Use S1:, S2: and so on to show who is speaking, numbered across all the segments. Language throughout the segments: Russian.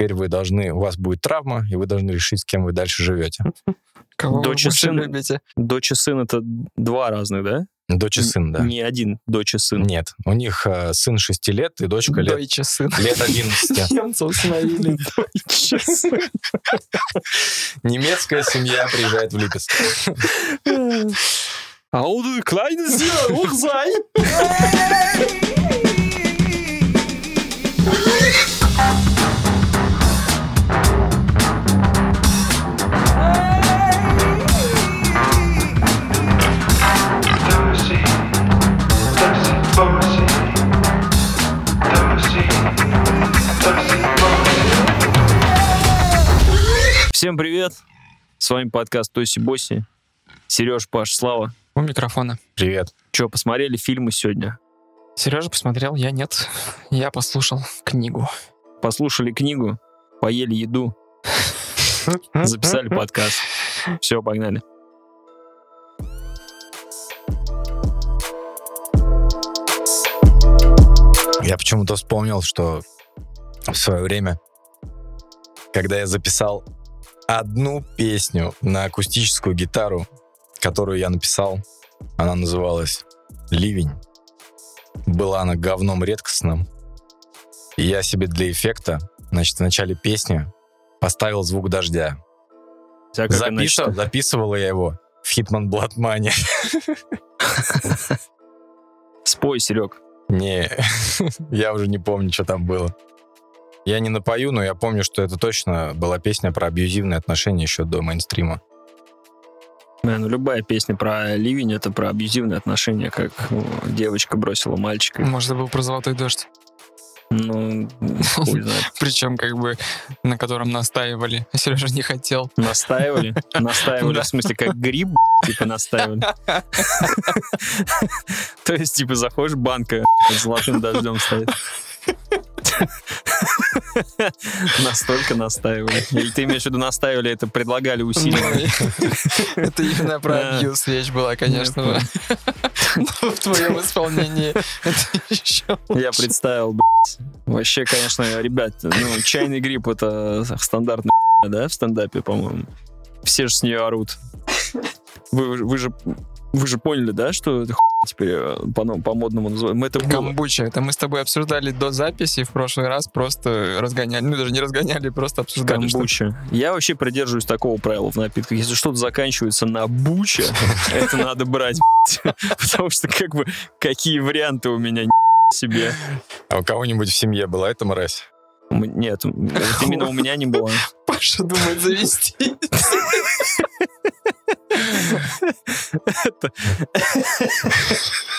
S1: теперь вы должны, у вас будет травма, и вы должны решить, с кем вы дальше живете.
S2: Кого
S3: Дочь
S2: вы
S3: и сын.
S2: любите?
S3: Дочь и сын — это два разных, да?
S1: Дочь и сын, да.
S3: Не один дочь и сын.
S1: Нет, у них э, сын 6 лет и дочка лет,
S2: Дойче сын.
S1: лет 11.
S2: Немцев словили.
S1: Немецкая семья приезжает в Липецк.
S3: А он kleine Sir, ух, Всем привет! С вами подкаст Тоси Боси. Сереж, Паш, Слава.
S2: У микрофона.
S1: Привет.
S3: Че, посмотрели фильмы сегодня?
S2: Сережа посмотрел, я нет. Я послушал книгу.
S3: Послушали книгу, поели еду, записали подкаст. Все, погнали.
S1: Я почему-то вспомнил, что в свое время, когда я записал одну песню на акустическую гитару, которую я написал, она называлась «Ливень». Была она говном редкостным. И я себе для эффекта, значит, в начале песни поставил звук дождя.
S3: Она
S1: Записывал, записывала я его в Hitman Blood Money.
S3: Спой, Серег.
S1: Не, я уже не помню, что там было. Я не напою, но я помню, что это точно была песня про абьюзивные отношения еще до мейнстрима.
S3: Не, ну любая песня про ливень — это про абьюзивные отношения, как ну, девочка бросила мальчика.
S2: Может, это был про золотой дождь.
S3: Ну, хуй знает.
S2: Причем, как бы, на котором настаивали. Сережа не хотел.
S3: Настаивали? Настаивали,
S2: Да.
S3: в смысле, как гриб, типа, настаивали. То есть, типа, заходишь, банка с золотым дождем стоит. Настолько настаивали. Или ты имеешь в виду настаивали, это предлагали усилия?
S2: Это именно про абьюз речь была, конечно. Но в твоем исполнении это еще
S3: Я представил. Вообще, конечно, ребят, ну, чайный гриб это стандартная да, в стендапе, по-моему. Все же с нее орут. Вы, вы же вы же поняли, да, что это теперь э, по, по модному называют? Мы это.
S2: Камбуча. Это мы с тобой обсуждали до записи в прошлый раз, просто разгоняли. Ну, даже не разгоняли, просто обсуждали. что-
S3: Камбуча. Я вообще придерживаюсь такого правила в напитках. Если что-то заканчивается на буча, это надо брать. Потому что, как бы, какие варианты у меня себе.
S1: А у кого-нибудь в семье была эта мразь?
S3: Нет, именно у меня не было.
S2: Паша думает завести.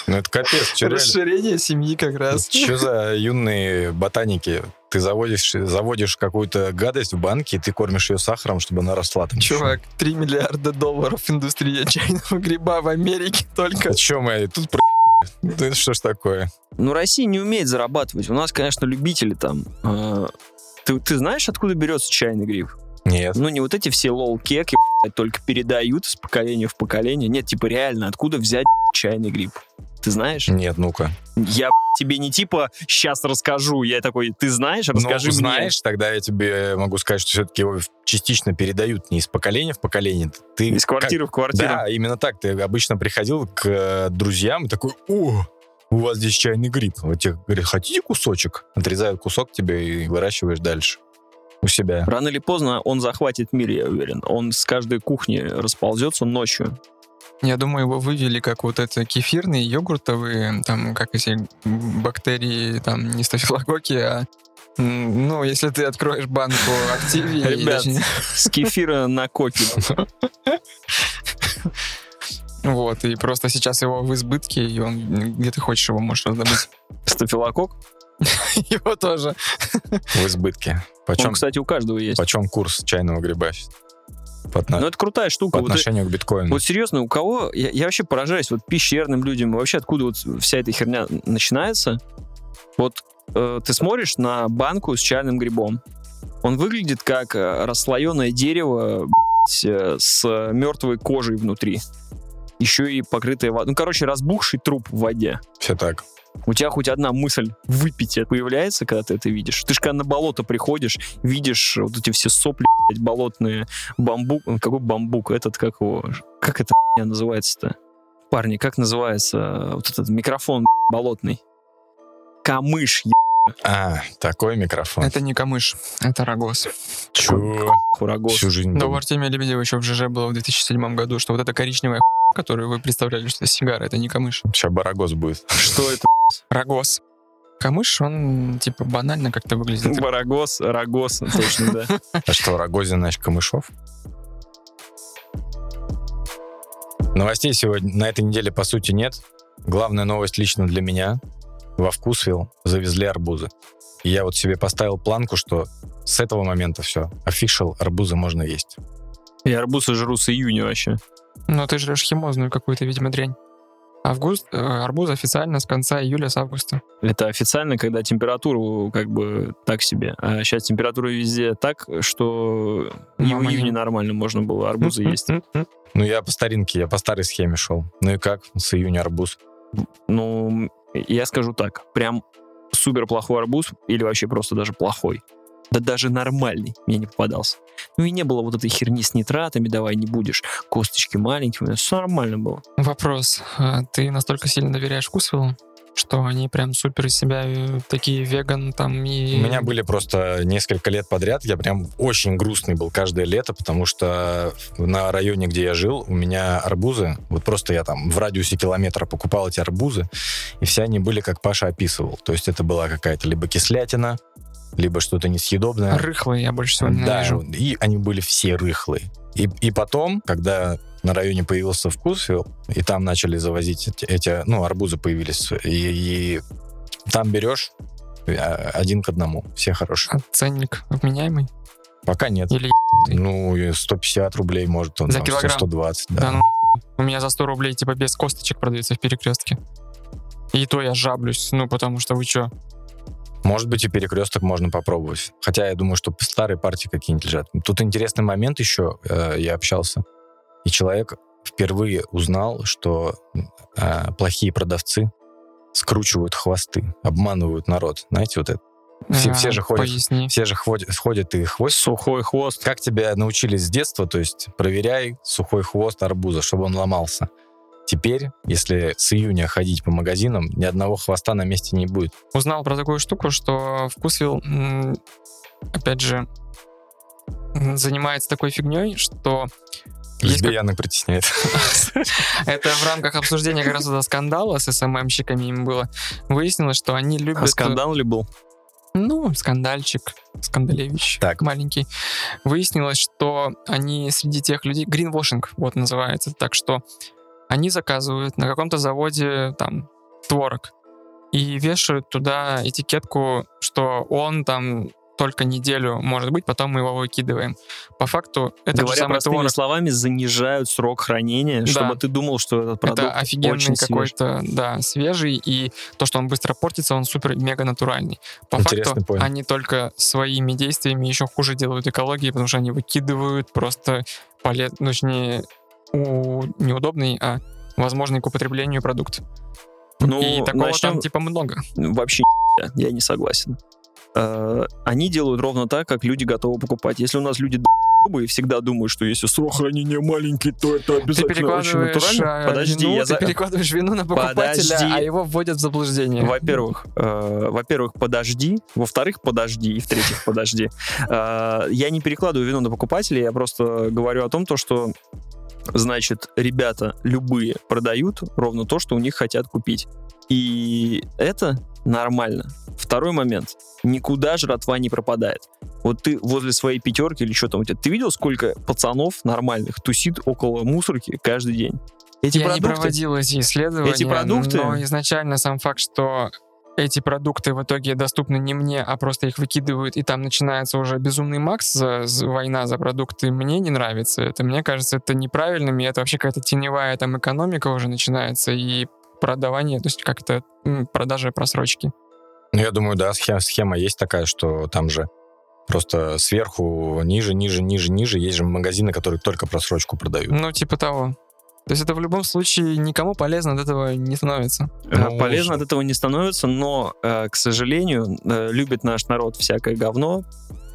S1: Ну это капец, что?
S2: Расширение семьи как раз.
S1: Что за юные ботаники? Ты заводишь, заводишь какую-то гадость в банке, и ты кормишь ее сахаром, чтобы она росла там.
S2: Чувак, 3 миллиарда долларов индустрия чайного гриба в Америке только.
S1: О чем мы тут про... Это что ж такое?
S3: Ну, Россия не умеет зарабатывать. У нас, конечно, любители там. э, Ты, ты знаешь, откуда берется чайный гриб?
S1: Нет.
S3: Ну, не вот эти все лол-кеки, только передают из поколения в поколение. Нет, типа реально, откуда взять чайный гриб? Ты знаешь?
S1: Нет, ну-ка.
S3: Я тебе не типа сейчас расскажу. Я такой, ты знаешь, расскажи
S1: ну,
S3: мне.
S1: знаешь, тогда я тебе могу сказать, что все-таки его частично передают не из поколения в поколение. Ты
S3: Из квартиры в
S1: как-
S3: квартиру.
S1: Да, именно так. Ты обычно приходил к э, друзьям и такой, о, у вас здесь чайный гриб. Вот тебе говорят, хотите кусочек? Отрезают кусок тебе и выращиваешь дальше у себя.
S3: Рано или поздно он захватит мир, я уверен. Он с каждой кухни расползется ночью.
S2: Я думаю, его вывели как вот это кефирные, йогуртовые, там, как эти бактерии, там, не стафилококки, а ну, если ты откроешь банку активии...
S3: Ребят, с кефира на коке.
S2: Вот, и просто сейчас его в избытке, и он где ты хочешь его можешь раздобыть.
S3: Стафилокок.
S2: Его тоже.
S1: В избытке. Почем,
S3: Он, кстати, у каждого есть.
S1: почем курс чайного гриба сейчас? По, отно-
S3: Ну, это крутая штука.
S1: по
S3: Вот,
S1: отношению к биткоину.
S3: вот серьезно, у кого... Я, я вообще поражаюсь вот пещерным людям. Вообще, откуда вот вся эта херня начинается? Вот э, ты смотришь на банку с чайным грибом. Он выглядит как э, расслоенное дерево э, с мертвой кожей внутри. Еще и покрытое водой. Ну, короче, разбухший труп в воде.
S1: Все так.
S3: У тебя хоть одна мысль выпить это появляется, когда ты это видишь? Ты же когда на болото приходишь, видишь вот эти все сопли, блядь, болотные, бамбук, ну, какой бамбук, этот, как его, как это хуйня называется-то? Парни, как называется э, вот этот микрофон блядь, болотный? Камыш,
S1: А, такой микрофон.
S2: Это не камыш, это рогоз.
S1: Чё?
S3: хурагос.
S1: Всю жизнь
S2: Да, у. Артемия Лебедева еще в ЖЖ было в 2007 году, что вот эта коричневая которую вы представляли, что это сигара, это не камыш.
S1: Сейчас барагоз будет.
S3: Что это?
S2: Рогоз. Камыш, он типа банально как-то выглядит.
S3: Барагос, рогос, точно, да.
S1: А что, Рогозин, значит, Камышов? Новостей сегодня на этой неделе, по сути, нет. Главная новость лично для меня. Во Вкусвилл завезли арбузы. И я вот себе поставил планку, что с этого момента все. Офишал арбузы можно есть.
S3: Я арбузы жру с июня вообще.
S2: Но ты жрешь химозную какую-то, видимо, дрянь. Август, э, арбуз официально с конца июля с августа.
S3: Это официально, когда температуру как бы так себе. А сейчас температура везде так, что и в июне нормально можно было арбузы есть.
S1: Ну, я по старинке, я по старой схеме шел. Ну и как? С июня арбуз.
S3: Ну, я скажу так, прям супер плохой арбуз или вообще просто даже плохой. Да даже нормальный мне не попадался. Ну и не было вот этой херни с нитратами, давай не будешь, косточки маленькие, все нормально было.
S2: Вопрос. А Ты настолько сильно доверяешь вкусвиллу, что они прям супер из себя э, такие веган там и...
S1: У меня были просто несколько лет подряд, я прям очень грустный был каждое лето, потому что на районе, где я жил, у меня арбузы, вот просто я там в радиусе километра покупал эти арбузы, и все они были, как Паша описывал. То есть это была какая-то либо кислятина, либо что-то несъедобное.
S2: Рыхлые я больше всего
S1: Да,
S2: ненавижу.
S1: и они были все рыхлые. И, и потом, когда на районе появился вкусвилл, и там начали завозить эти, эти, ну, арбузы появились, и, и там берешь э, один к одному, все хорошие.
S2: А ценник вменяемый?
S1: Пока нет.
S2: Или
S1: Ну, и 150 рублей, может, он
S2: За
S1: там,
S2: килограмм?
S1: 120, да.
S2: Да ну, у меня за 100 рублей типа без косточек продается в перекрестке. И то я жаблюсь, ну потому что вы чё?
S1: Может быть, и перекресток можно попробовать. Хотя я думаю, что старые партии какие-нибудь лежат. Тут интересный момент еще. э, я общался, и человек впервые узнал, что э, плохие продавцы скручивают хвосты, обманывают народ. Знаете, вот это. Все-
S2: А,
S1: все же ходят.
S2: Поясни.
S1: Все же ходят, ходят и хвост.
S3: Сухой хвост.
S1: Как тебя научили с детства, то есть проверяй сухой хвост арбуза, чтобы он ломался. Теперь, если с июня ходить по магазинам, ни одного хвоста на месте не будет.
S2: Узнал про такую штуку, что вкусвилл, м, опять же, занимается такой фигней, что есть как-
S1: Лесбиянок притесняет.
S2: это в рамках обсуждения как раз этого скандала с СММщиками им было. Выяснилось, что они любят...
S3: А скандал ли был?
S2: Ну, скандальчик, скандалевич
S1: Так.
S2: маленький. Выяснилось, что они среди тех людей... Гринвошинг, вот называется. Так что они заказывают на каком-то заводе там творог и вешают туда этикетку, что он там только неделю может быть, потом мы его выкидываем. По факту это же
S3: Говоря
S2: самый
S3: простыми
S2: творог.
S3: словами, занижают срок хранения,
S2: Да.
S3: чтобы ты думал, что этот продукт
S2: Это офигенный
S3: очень свежий.
S2: какой-то, да, свежий, и то, что он быстро портится, он супер-мега натуральный. По
S1: Интересный
S2: факту,
S1: поинт.
S2: они только своими действиями еще хуже делают экологии, потому что они выкидывают просто полез, ну, точнее, у- неудобный, а возможный к употреблению продукт.
S3: Ну,
S2: и такого
S3: начнем-
S2: там типа много.
S3: Вообще я не согласен. Э, Они делают ровно так, как люди готовы покупать. Если у нас люди и всегда думают, что если срок хранения маленький, то это
S2: Ты
S3: обязательно очень
S2: перекладываешь
S3: натурально.
S2: а,
S3: Подожди,
S2: вину,
S3: я
S2: ты
S3: за-
S2: перекладываешь вину на покупателя,
S3: Подожди.
S2: а его вводят в заблуждение.
S3: Во-первых, э, во-первых, подожди. Во-вторых, подожди. И в-третьих, подожди. Э, я не перекладываю вину на покупателя, я просто говорю о том, то, что значит, ребята любые продают ровно то, что у них хотят купить. И это нормально. Второй момент. Никуда жратва не пропадает. Вот ты возле своей пятерки или что там у тебя, ты видел, сколько пацанов нормальных тусит около мусорки каждый день? Эти
S2: Я не
S3: продукты...
S2: проводил эти исследования,
S3: Эти продукты-
S2: но изначально сам факт, что эти продукты в итоге доступны не мне, а просто их выкидывают, и там начинается уже безумный макс, за- за- война за продукты, мне не нравится. Это, мне кажется, это неправильным, и это вообще какая-то теневая там экономика уже начинается, и продавание, то есть как то продажа просрочки.
S1: Ну, я думаю, да, схема, схема есть такая, что там же просто сверху ниже, ниже, ниже, ниже есть же магазины, которые только просрочку продают.
S2: Ну, типа того. То есть это в любом случае никому полезно от этого не становится.
S1: Ну,
S3: Полезно от этого не становится, но, э, к сожалению, э, любит наш народ всякое говно.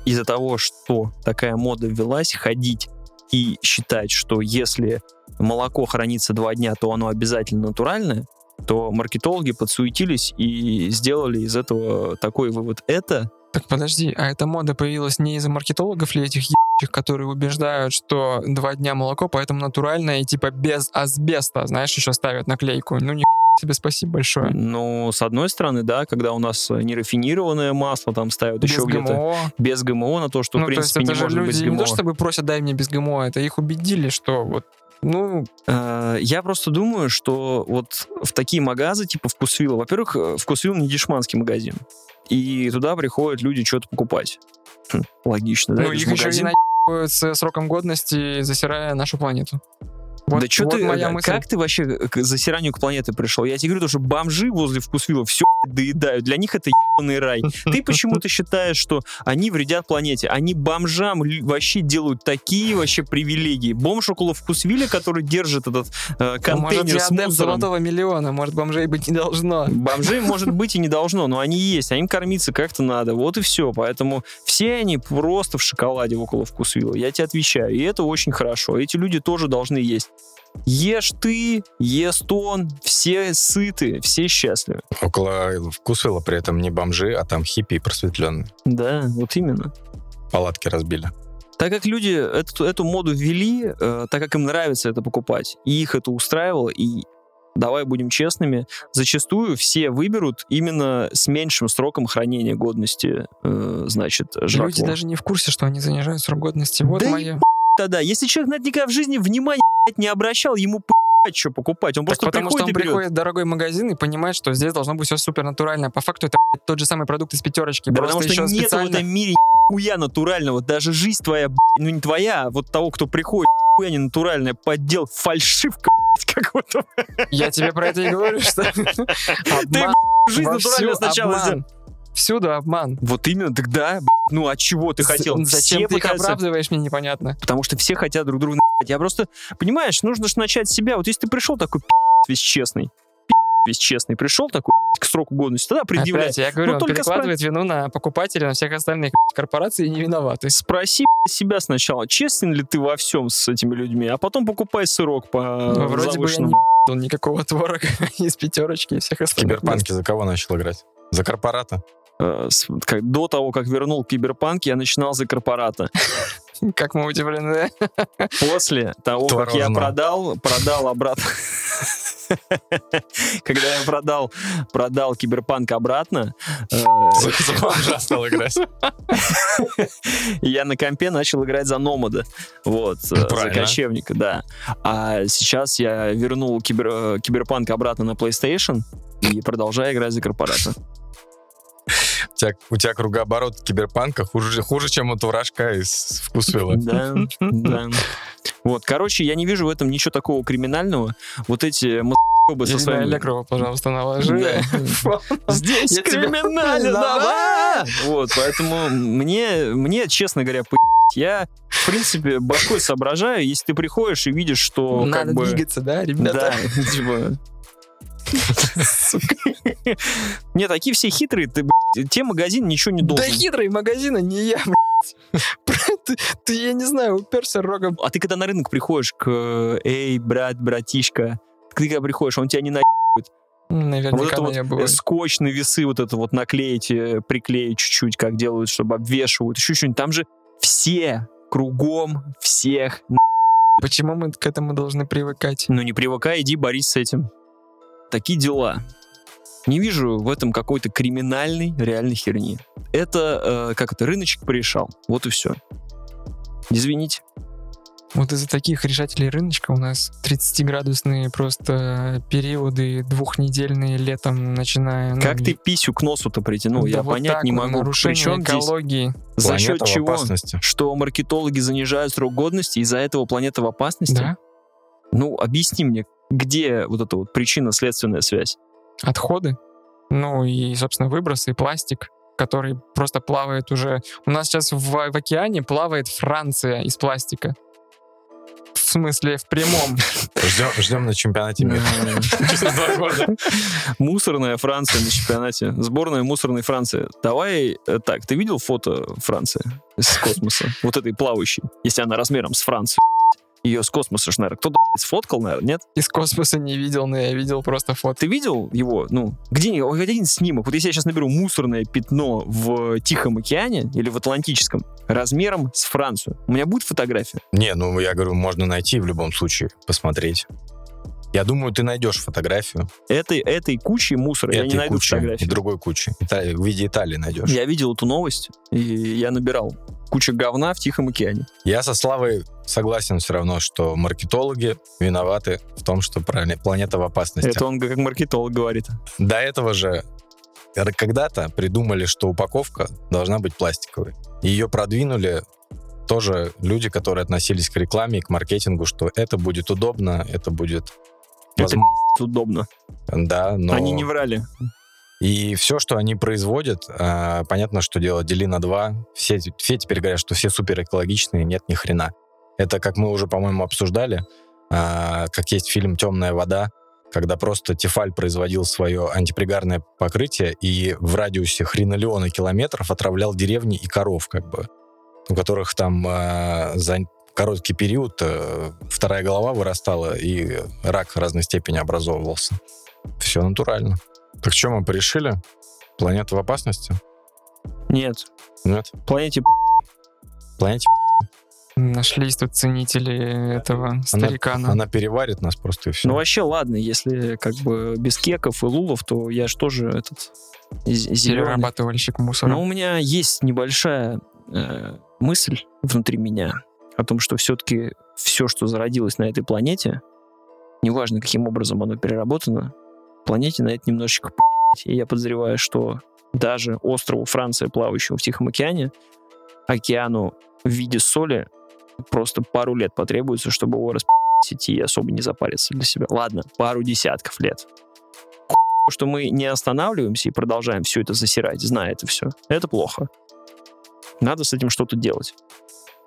S3: Из-за того, что такая мода ввелась, ходить и считать, что если молоко хранится два дня, то оно обязательно натуральное, то маркетологи подсуетились и сделали из этого такой вывод. Это
S2: Так подожди, а эта мода появилась не из-за маркетологов ли этих которые убеждают, что два дня молоко, поэтому натуральное и типа без асбеста, знаешь, еще ставят наклейку. Ну, ни тебе спасибо большое.
S3: Ну, с одной стороны, да, когда у нас нерафинированное масло там ставят
S2: Без
S3: еще где-то
S2: ГМО.
S3: без ГМО на то, что,
S2: ну,
S3: в принципе,
S2: то есть
S3: не
S2: это же
S3: может быть
S2: люди не
S3: ГМО.
S2: то чтобы просят, дай мне без ГМО, это их убедили, что вот, ну,
S3: Э, Я просто думаю, что вот в такие магазы типа Вкусвилла, во-первых, э, Вкусвилл не дешманский магазин, и туда приходят люди что-то покупать. Хм, логично, да?
S2: ну их еще и. Наебывают с сроком годности, засирая нашу планету. Вот,
S3: да что
S2: вот
S3: ты,
S2: моя
S3: э,
S2: мысль.
S3: как ты вообще к засиранию к планеты пришел? Я тебе говорю, то, что бомжи возле вкусвилла все доедают. Для них это ебаный рай. Ты почему-то считаешь, что они вредят планете. Они бомжам вообще делают такие вообще привилегии. Бомж около вкусвилля, который держит этот э,
S2: А может,
S3: контейнер с мусором.
S2: золотого миллиона, может, бомжей быть не должно.
S3: Бомжей, может быть, и не должно, но они есть, а им кормиться как-то надо. Вот и все. Поэтому все они просто в шоколаде около вкусвилла. Я тебе отвечаю. И это очень хорошо. Эти люди тоже должны есть. Ешь ты, ест он, все сыты, все счастливы.
S1: Около вкусвилла при этом не бомжи, а там хиппи и просветленные.
S3: Да, вот именно.
S1: Палатки разбили.
S3: Так как люди эту, эту моду ввели, э, так как им нравится это покупать, и их это устраивало, и давай будем честными, зачастую все выберут именно с меньшим сроком хранения годности, э, значит, жратву.
S2: Люди даже не в курсе, что они занижают срок годности. Вот
S3: Да
S2: моя.
S3: Да-да, если человек на это никогда в жизни внимания блядь, не обращал, ему что покупать. Он
S2: Так
S3: просто
S2: потому что
S3: приходит
S2: он
S3: и берет.
S2: приходит в дорогой магазин и понимает, что здесь должно быть все супер натурально. По факту это тот же самый продукт из пятерочки.
S3: Да потому что
S2: еще
S3: нет в
S2: специально.
S3: этом мире хуя натурального. Даже жизнь твоя, ну не твоя, а вот того, кто приходит, хуя не натуральная, поддел, фальшивка, какой-то.
S2: Я тебе про это и говорю, что обман.
S3: Жизнь натуральная сначала.
S2: Всюду обман.
S3: Вот именно, так да, блядь, ну а чего ты
S2: З-
S3: хотел?
S2: Зачем
S3: Все
S2: ты их
S3: пытаются-
S2: оправдываешь, мне непонятно.
S3: Потому что все хотят друг друга на***ть. Я просто, понимаешь, нужно же начать с себя. Вот если ты пришел такой весь честный, весь честный, пришел такой к сроку годности, тогда предъявляй.
S2: Опять, я говорю,
S3: Ну,
S2: он
S3: только
S2: перекладывает вину на покупателя, на всех остальных корпораций и не виноваты.
S3: Спроси себя сначала, честен ли ты во всем с этими людьми, а потом покупай сырок по
S2: Ну, вроде бы я не он никакого творога из пятерочки и всех остальных.
S1: Киберпанке за кого начал играть? За корпората?
S3: Э, с- как- до того, как вернул киберпанк, я начинал за корпората.
S2: Как мы удивлены.
S3: После того, как я продал, продал обратно. Когда я продал, продал киберпанк обратно, э,
S1: стал играть.
S3: Я на компе начал играть за Номада. Вот, э, за кочевника, да. А сейчас я вернул кибер, киберпанк обратно на PlayStation и продолжаю играть за корпората.
S1: У тебя, у тебя кругооборот киберпанка хуже, хуже, чем у Турашка из Вкусвилла.
S3: Да, да. Вот, короче, я не вижу в этом ничего такого криминального. Вот эти м***бы со своими...
S2: Аллегрова, пожалуйста, наложи.
S3: Здесь криминально! Вот, поэтому мне, мне, честно говоря. Я, в принципе, башкой соображаю, если ты приходишь и видишь, что
S2: Надо двигаться, да, ребята?
S3: Да, типа... Не, такие все хитрые, ты, те магазин ничего не
S2: Да
S3: должен.
S2: хитрый магазин, а не я. Ты, ты, я не знаю, уперся рогом.
S3: А ты когда на рынок приходишь к «Эй, брат, братишка», ты когда приходишь, он тебя не на... Вот
S2: Наверняка
S3: это
S2: на
S3: вот
S2: я бываю.
S3: скотч на весы вот это вот наклеить, э, приклеить чуть-чуть, как делают, чтобы обвешивают, еще что-нибудь. Там же все кругом всех.
S2: Почему мы к этому должны привыкать?
S3: Ну не привыкай, иди борись с этим. Такие дела. Не вижу в этом какой-то криминальной реальной херни. Это, э, как это, рыночек порешал. Вот и все. Извините.
S2: Вот из-за таких решателей рыночка у нас 30-градусные просто периоды двухнедельные летом, начиная... ну,
S3: Как ты писю к носу-то притянул?
S2: да
S3: я
S2: вот
S3: понять
S2: так
S3: не могу.
S2: Нарушение
S3: Причем здесь
S2: экологии.
S3: за счет чего?
S1: опасности.
S3: Что маркетологи занижают срок годности, из-за этого планета в опасности?
S2: Да?
S3: Ну, объясни мне, где вот эта вот причинно-следственная связь?
S2: Отходы. Ну и, собственно, выбросы, и пластик, который просто плавает уже... У нас сейчас в, в океане плавает Франция из пластика. В, смысле, в прямом.
S1: Ждем, ждем на чемпионате мира. Через два года.
S3: Мусорная Франция на чемпионате. Сборная мусорной Франции. Давай э, так, ты видел фото Франции с космоса? Вот этой плавающей, если она размером с Францией. Ее с космоса, ж, наверное, кто-то сфоткал, наверное, нет?
S2: Из космоса не видел, но я видел просто фото.
S3: Ты видел его? Ну, где хоть один снимок? Вот если я сейчас наберу мусорное пятно в Тихом океане или в Атлантическом размером с Францию, у меня будет фотография?
S1: Не, ну я говорю, можно найти в любом случае, посмотреть. Я думаю, ты найдешь фотографию
S3: Этой, этой кучи мусора я не
S1: этой
S3: найду
S1: кучи и
S3: фотографии.
S1: другой кучи. Италии- в виде Италии найдешь.
S3: Я видел эту новость, и я набирал. Куча говна в Тихом океане.
S1: Я со Славой согласен все равно, что маркетологи виноваты в том, что планета в опасности.
S3: Это он как маркетолог говорит.
S1: До этого же когда-то придумали, что упаковка должна быть пластиковой. Ее продвинули тоже люди, которые относились к рекламе и к маркетингу, что это будет удобно, это будет...
S3: Это удобно.
S1: Да, но...
S3: Они не врали.
S1: И все, что они производят, а, понятно, что дело дели на два. Все, все теперь говорят, что все супер экологичные, нет ни хрена. Это, как мы уже, по-моему, обсуждали, а, как есть фильм «Темная вода», когда просто Тефаль производил свое антипригарное покрытие и в радиусе хренолеона километров отравлял деревни и коров, как бы, у которых там а, за короткий период э, вторая голова вырастала и рак разной степени образовывался. Все натурально. Так что мы порешили? Планета в опасности?
S3: Нет.
S1: Нет.
S3: Планете
S1: Планете
S2: Нашлись тут ценители этого
S1: она,
S2: старикана.
S1: она переварит нас просто и все.
S3: Ну вообще, ладно, если как бы без кеков и лулов, то я же тоже этот зеленый.
S2: Перерабатывальщик мусора.
S3: Но у меня есть небольшая э, мысль внутри меня о том, что все-таки все, что зародилось на этой планете, неважно каким образом оно переработано, планете на это немножечко. И я подозреваю, что даже острову Франция, плавающему в Тихом океане, океану в виде соли, просто пару лет потребуется, чтобы его распить и особо не запариться для себя. Ладно, пару десятков лет. Что мы не останавливаемся и продолжаем все это засирать, зная это все, это плохо. Надо с этим что-то делать.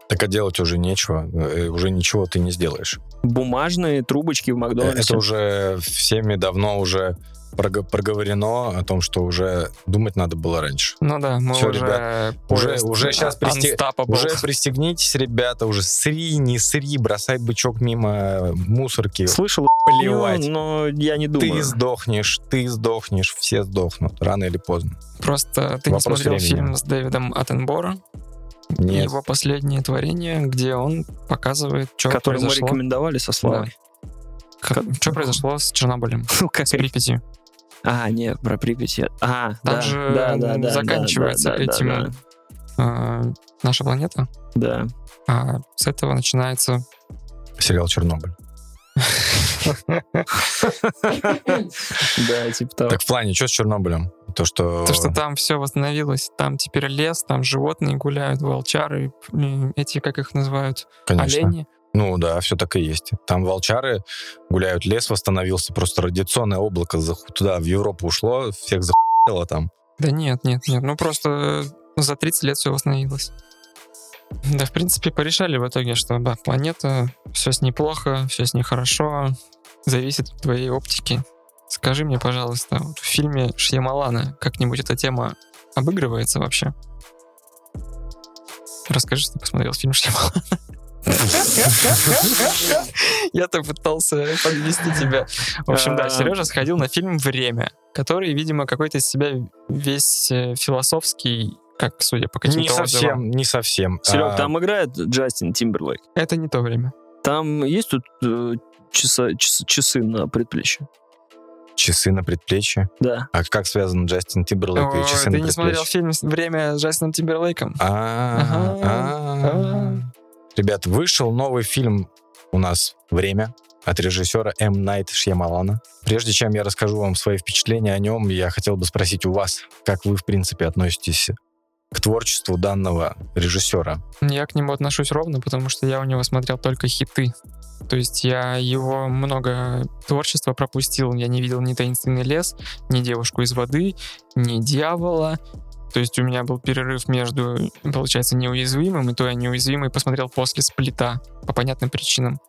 S1: Так а делать уже нечего. э, Уже ничего ты не сделаешь.
S3: Бумажные трубочки в Макдональдсе.
S1: Это уже всеми давно уже проговорено о том, что уже думать надо было раньше.
S2: Ну да, мы
S1: Всё,
S2: уже...
S1: ребят, уже-
S2: поезд,
S1: уже присте-
S2: unstoppable.
S1: Уже пристегнитесь, ребята, уже сри, не сри, бросай бычок мимо мусорки,
S3: Слышал,
S1: поливать.
S3: но я не думаю.
S1: Ты сдохнешь, ты сдохнешь, все сдохнут, рано или поздно.
S2: Просто ты не
S1: Вопрос
S2: смотрел
S1: времени.
S2: фильм с Дэвидом Аттенборо,
S1: Нет.
S2: его последнее творение, где он показывает, что
S3: который мы
S2: произошло.
S3: рекомендовали со Славой.
S2: Что произошло с Чернобылем,
S3: Ну, как
S2: с Припятью.
S3: А, нет, про Припять. А,
S2: Там
S3: да,
S2: же
S3: да, да, да,
S2: заканчивается
S3: да, да, да,
S2: этим э, наша планета,
S3: Да.
S2: а с этого начинается...
S1: Сериал «Чернобыль».
S3: Да, типа того.
S1: Так в плане, что с Чернобылем? То, что...
S2: То, что там все восстановилось, там теперь лес, там животные гуляют, волчары, эти, как их называют,
S1: Конечно.
S2: олени.
S1: Ну да, все так и есть. Там волчары гуляют, лес восстановился, просто радиационное облако туда, в Европу ушло, всех захуело там.
S2: Да нет, нет, нет, ну просто за 30 лет все восстановилось. Да, в принципе, порешали в итоге, что да, планета, все с ней плохо, все с ней хорошо, зависит от твоей оптики. Скажи мне, пожалуйста, вот в фильме Шьямалана как-нибудь эта тема обыгрывается вообще? Расскажи, что ты посмотрел фильм Шьямалана. Я-то пытался подвести тебя. В общем, да,
S3: А.
S2: Сережа сходил на фильм «Время», который, видимо, какой-то из себя весь э, философский, как судя по каким-то
S1: Не
S2: отзывам.
S1: совсем, не совсем.
S3: Серег,
S1: А,
S3: там играет Джастин Тимберлейк.
S2: Это не то время.
S3: Там есть тут э, часа- час- часы на предплечье?
S1: Часы на предплечье.
S3: Да.
S1: А как связан Джастин Тимберлейк и часы
S2: ты
S1: на
S2: не смотрел
S1: предплечье?
S2: фильм «Время» с Джастином Тимберлейком?
S1: А, а. Ребят, вышел новый фильм у нас «Время» от режиссера М. Найт Шьямалана. Прежде чем я расскажу вам свои впечатления о нем, я хотел бы спросить у вас, как вы, в принципе, относитесь к творчеству данного режиссера.
S2: Я к нему отношусь ровно, потому что я у него смотрел только хиты. То есть я его много творчества пропустил. Я не видел ни «Таинственный лес», ни «Девушку из воды», ни «Дьявола». То есть у меня был перерыв между, получается, неуязвимым, и то я неуязвимый посмотрел после сплита по понятным причинам.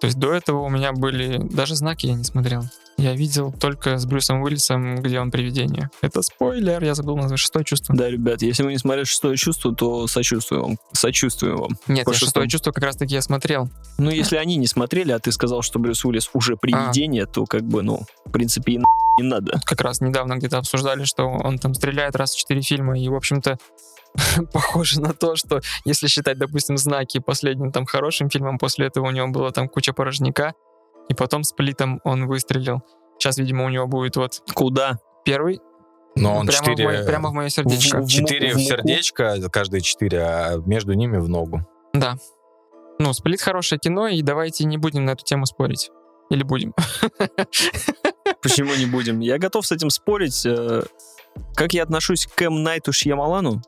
S2: То есть до этого у меня были... Даже знаки я не смотрел. Я видел только с Брюсом Уиллисом, где он привидение. Это спойлер, я забыл назвать шестое чувство.
S3: Да, ребят, если вы не смотрели шестое чувство, то сочувствуем вам. Сочувствуем вам.
S2: Нет, я шестое чувство как раз-таки я смотрел.
S3: Ну, если они не смотрели, а ты сказал, что Брюс Уиллис уже привидение, то как бы, ну, в принципе, и не надо.
S2: Как раз недавно где-то обсуждали, что он там стреляет раз в четыре фильма, и, в общем-то, похоже на то, что если считать, допустим, знаки последним там хорошим фильмом, после этого у него было там куча порожняка, и потом сплитом он выстрелил. Сейчас, видимо, у него будет вот
S3: Куда?
S2: первый,
S1: Но он
S2: прямо, в
S1: четыре...
S2: мое, прямо в мое сердечко.
S3: в- в-
S1: Четыре в сердечко, каждые четыре, а между ними в ногу.
S2: Да. Ну, сплит хорошее кино, и давайте не будем на эту тему спорить. Или будем?
S3: Почему не будем? Я готов с этим спорить. Э, Как я отношусь к Эм Найту Шьямалану?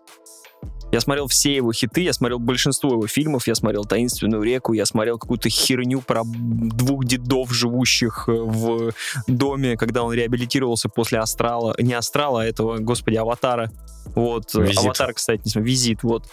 S3: Я смотрел все его хиты, я смотрел большинство его фильмов, я смотрел «Таинственную реку», я смотрел какую-то херню про двух дедов, живущих э, в доме, когда он реабилитировался после астрала, не астрала, а этого, господи, аватара. Вот, э,
S1: Визит.
S3: аватар, кстати, не смотрел, визит, вот.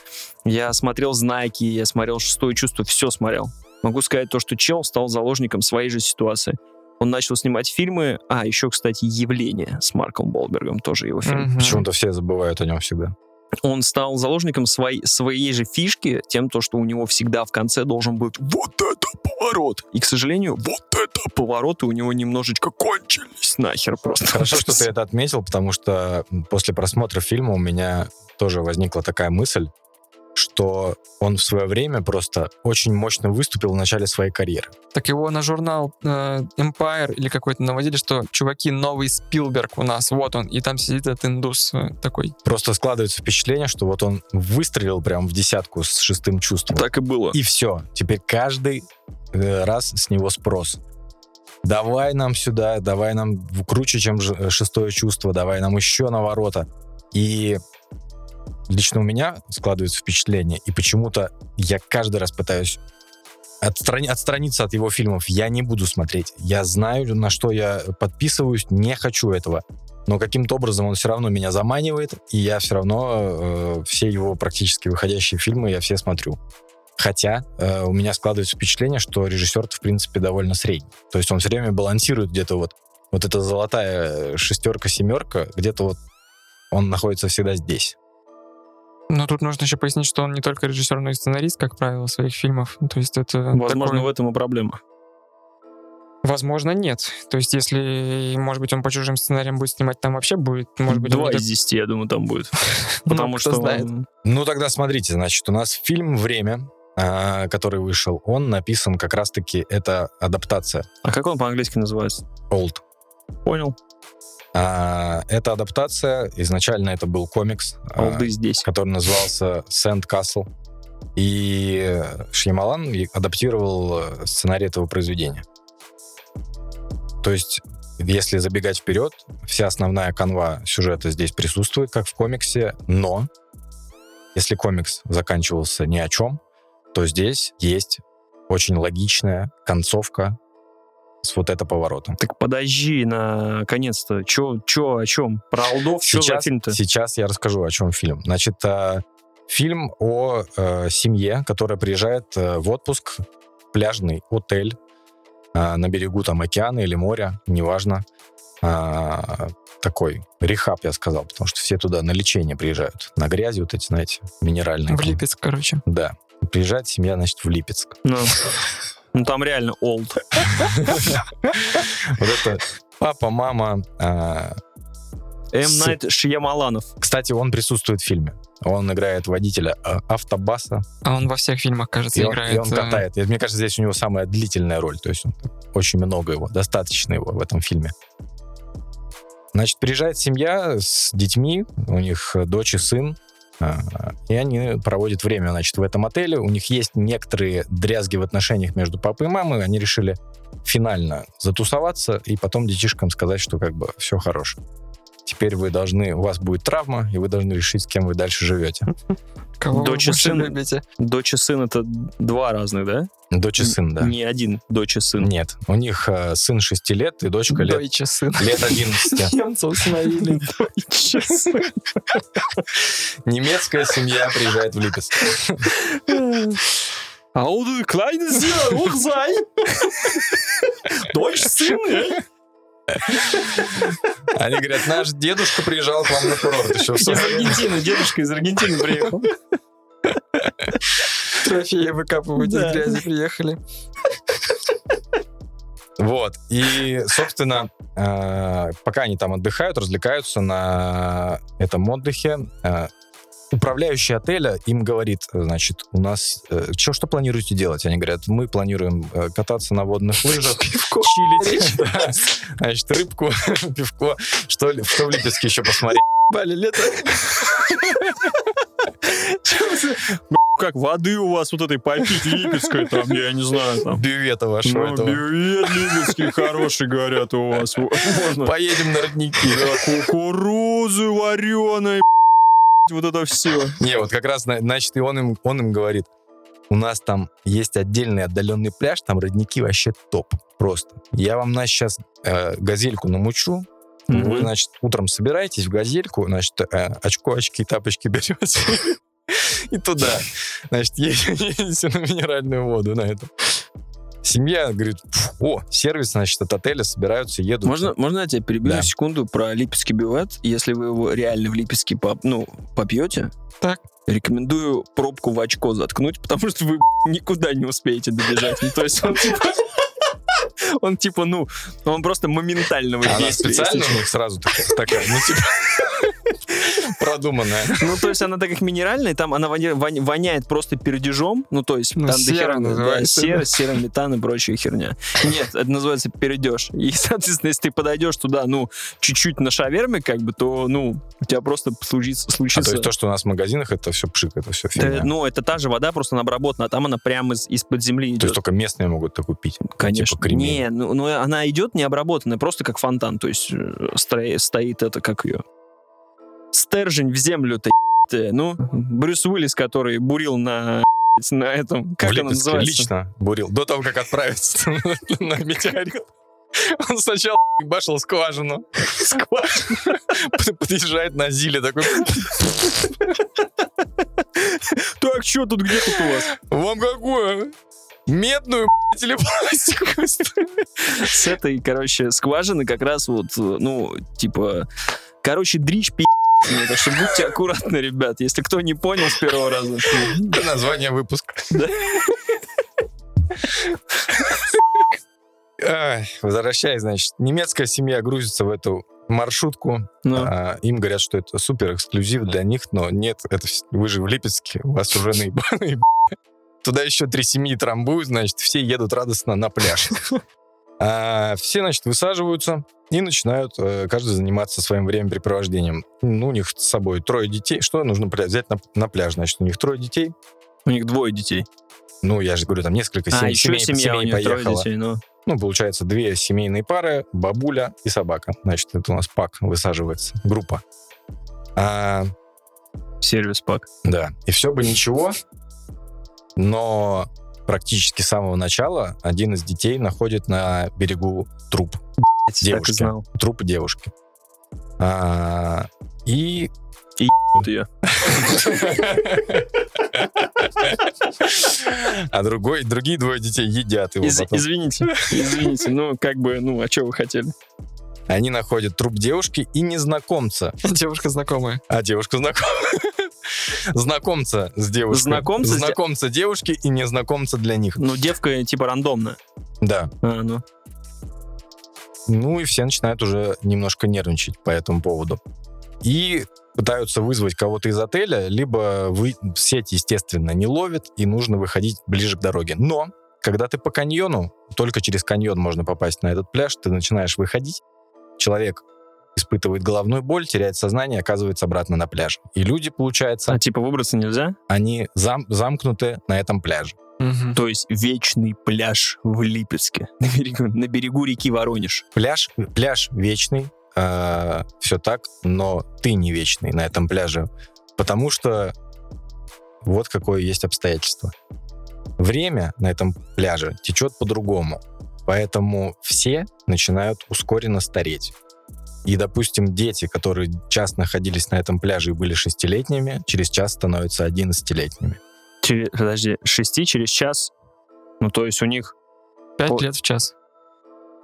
S3: Я смотрел «Знаки», я смотрел «Шестое чувство», все смотрел. Могу сказать то, что чел стал заложником своей же ситуации. Он начал снимать фильмы, а еще, кстати, «Явление» с Марком Болбергом, тоже его фильм.
S2: Мгм.
S1: Почему-то все забывают о нем всегда.
S3: Он стал заложником своей, своей же фишки, тем, то, что у него всегда в конце должен быть вот это поворот. И, к сожалению, вот это повороты у него немножечко кончились нахер просто.
S1: Хорошо, что ты это отметил, потому что после просмотра фильма у меня тоже возникла такая мысль, что он в свое время просто очень мощно выступил в начале своей карьеры.
S2: Так его на журнал э, Empire или какой-то наводили, что чуваки, новый Спилберг у нас, вот он, и там сидит этот индус э, такой.
S1: Просто складывается впечатление, что вот он выстрелил прям в десятку с шестым чувством.
S3: Так и было.
S1: И все. Теперь каждый э, раз с него спрос. Давай нам сюда, давай нам круче, чем э, шестое чувство, давай нам еще наворота. И лично у меня складывается впечатление, и почему-то я каждый раз пытаюсь отстрани- отстраниться от его фильмов. Я не буду смотреть. Я знаю, на что я подписываюсь, не хочу этого. Но каким-то образом он все равно меня заманивает, и я все равно э, все его практически выходящие фильмы я все смотрю. Хотя э, у меня складывается впечатление, что режиссер в принципе довольно средний. То есть он все время балансирует где-то вот вот эта золотая шестерка семерка где-то вот он находится всегда здесь.
S2: Но тут нужно еще пояснить, что он не только режиссер, но и сценарист, как правило, своих фильмов. То есть это
S3: Возможно,
S2: такой-
S3: в этом и проблема.
S2: Возможно, нет. То есть если, может быть, он по чужим сценариям будет снимать, там вообще будет, может быть,
S3: Два из десяти, я думаю, там будет.
S2: так-
S3: Потому
S2: ну,
S3: что...
S2: знает.
S1: Ну тогда смотрите, значит, у нас фильм «Время», а, который вышел, он написан как раз-таки, это адаптация.
S3: А как он по-английски называется?
S1: Old.
S3: Понял.
S1: А, это адаптация, изначально это был комикс, а,
S3: Олды здесь.
S1: который назывался Sand Castle. И Шьямалан адаптировал э, сценарий этого произведения. То есть, если забегать вперед, вся основная канва сюжета здесь присутствует, как в комиксе, но если комикс заканчивался ни о чем, то здесь есть очень логичная концовка с вот это поворотом.
S3: Так подожди, наконец-то. Чё, чё, о чем? Про Алдов? Что за
S1: Сейчас,
S3: фильм-то?
S1: сейчас я расскажу, о чем фильм. Значит, э, фильм о э, семье, которая приезжает э, в отпуск, пляжный отель э, на берегу там океана или моря, неважно. А, такой рехаб, я сказал, потому что все туда на лечение приезжают. На грязи вот эти, знаете, минеральные.
S2: В Липецк, короче.
S1: Да. Приезжает семья, значит, в Липецк.
S3: Ну, ну, там реально олд.
S1: Вот это папа, мама. а,
S3: М. Найт Шьямаланов.
S1: Кстати, он присутствует в фильме. Он играет водителя а, автобаса,
S2: А он во всех фильмах, кажется,
S1: И он,
S2: играет.
S1: и он
S2: э,
S1: катает. И мне кажется, здесь у него самая длительная роль. То есть он- очень много его, достаточно его в этом фильме. Значит, приезжает семья с детьми, у них дочь и сын, и они проводят время, значит, в этом отеле. У них есть некоторые дрязги в отношениях между папой и мамой. Они решили финально затусоваться и потом детишкам сказать, что как бы все хорошо. Теперь вы должны, у вас будет травма, и вы должны решить, с кем вы дальше живете.
S2: Кого вы
S3: Дочь и
S2: больше
S3: сын.
S2: любите?
S3: Дочь и сын это два разных, да?
S1: Дочь и сын, да.
S3: Не один дочь и сын.
S1: Нет, у них э, сын 6 лет и дочка лет,
S2: Дойче сын.
S1: лет 11.
S2: Немцев словили.
S1: Немецкая семья приезжает в Липецк.
S3: А он kleine Sir, ух, зай. Дочь, сын.
S1: Они говорят, наш дедушка приезжал к вам на курорт еще в
S3: Из
S1: свое время».
S3: Аргентины, дедушка из Аргентины приехал.
S2: Трофеи выкапывать из грязи приехали.
S1: Вот. И, собственно, э, пока они там отдыхают, развлекаются на этом отдыхе, э, управляющий отеля им говорит, значит, у нас... э, Чё, что планируете делать? Они говорят, мы планируем э, кататься на водных лыжах, чилить, значит, рыбку, пивко, что, ли- что в Липецке еще посмотреть.
S2: Бали, лето.
S3: Как воды у вас вот этой попить липецкой там, я не знаю, там.
S1: Бювета вашего
S3: Ну,
S1: этого.
S3: бювет липецкий хороший, говорят, у вас. Можно.
S1: Поедем на родники.
S3: Да, Кукурузы вареной, вот это все.
S1: Не, вот как раз, зна- значит, и он им, он им говорит, у нас там есть отдельный отдаленный пляж, там родники вообще топ, просто. Я вам, значит, сейчас газельку намучу, вы, значит, утром собираетесь в газельку, значит, э, очко, очки, тапочки берете и туда. Значит, едете на минеральную воду на это. Семья говорит, «Фу, о, сервис, значит, от отеля собираются, едут.
S3: Можно, можно я тебя перебью
S1: Да.
S3: секунду про липецкий бювет? Если вы его реально в Липецке поп- ну, попьете,
S2: Так.
S3: рекомендую пробку в очко заткнуть, потому что вы никуда не успеете добежать. Ну, то есть он типа... Он типа, ну, он просто моментально
S1: Она
S3: воздействует. если
S1: специально у них сразу такая, ну, типа, продуманная.
S3: Ну, то есть она так как минеральная, там она воняет просто пердежом, ну, то есть
S2: Ну,
S3: там
S2: сера
S3: дохера, сера,
S2: да.
S3: серометан и прочая херня. Нет, это называется пердеж. И, соответственно, если ты подойдешь туда, ну, чуть-чуть на шаверме, как бы, то, ну, у тебя просто случится...
S1: А то есть то, что у нас в магазинах, это все пшик, это все фигня.
S3: ну, это та же вода, просто она обработана, а там она прямо из, из-под земли идет.
S1: То есть только местные могут такое пить.
S3: Конечно.
S1: Типа.
S3: Не, ну, ну, она идет необработанная, просто как фонтан. То есть э, стоит это, как ее... Стержень в землю-то, ебать, ну, Брюс Уиллис, который бурил на на этом, как оно называется?
S1: лично бурил. До того, как отправиться на метеорит. Он сначала башил скважину. Скважину. Подъезжает на Зиле такой,
S3: Так, что тут, где тут у вас?
S1: вам какую? Медную, или пластиковую?
S3: С этой, короче, скважины как раз вот, э, ну, типа, короче, дрищ пи***. Так что будьте аккуратны, ребят. Если кто не понял с первого раза.
S1: Это название выпуска.
S3: Да.
S1: Возвращаясь, значит, немецкая семья грузится в эту маршрутку.
S3: Ну,
S1: А, Им говорят, что это супер эксклюзив для них, но нет, это вы же в Липецке, у вас уже наебаные Туда еще три семьи трамбуют, значит, все едут радостно на пляж. А, все, значит, высаживаются и начинают э, каждый заниматься своим времяпрепровождением. Ну, у них с собой трое детей. Что нужно взять на, на пляж? Значит, у них трое детей.
S3: у них двое детей.
S1: Ну, я же говорю, там несколько
S3: А,
S1: сем-
S3: еще
S1: семей,
S3: семья
S1: семей поехало.
S3: детей, ну.
S1: Ну, получается, две семейные пары, бабуля и собака. Значит, это у нас пак высаживается, группа. А,
S3: Сервис пак.
S1: да, и все бы ничего, но практически с самого начала один из детей находит на берегу труп,
S3: Так и
S1: Девушки.
S3: знал.
S1: труп девушки. А, и
S3: Вот ее.
S1: а другой, другие двое детей едят его
S3: Из-
S1: потом.
S3: извините, извините, ну, как бы, ну, а что вы хотели?
S1: Они находят труп девушки и незнакомца,
S2: Девушка знакомая.
S1: А девушка знакомая. Знакомца с девушкой.
S3: Знакомца
S1: Знакомца девушки и незнакомца для них.
S3: Ну, девка, типа, рандомная.
S1: Да.
S3: А, ну.
S1: Ну и все начинают уже немножко нервничать по этому поводу. И пытаются вызвать кого-то из отеля, либо вы... сеть, естественно, не ловит, и нужно выходить ближе к дороге. Но когда ты по каньону, только через каньон можно попасть на этот пляж, ты начинаешь выходить, человек испытывает головную боль, теряет сознание, оказывается обратно на пляже. И люди, получается,
S3: А, типа, выбраться нельзя?
S1: они зам- замкнуты на этом пляже.
S2: Мгм.
S3: То есть вечный пляж в Липецке. На берегу, на берегу реки Воронеж.
S1: Пляж, пляж вечный, все так, но ты не вечный на этом пляже, потому что вот какое есть обстоятельство. Время на этом пляже течет по-другому, поэтому все начинают ускоренно стареть. И, допустим, дети, которые час находились на этом пляже и были шестилетними, через час становятся одиннадцатилетними.
S3: Через- подожди, 6 через час? Ну, то есть у них
S2: Пять
S3: О.
S2: лет в час.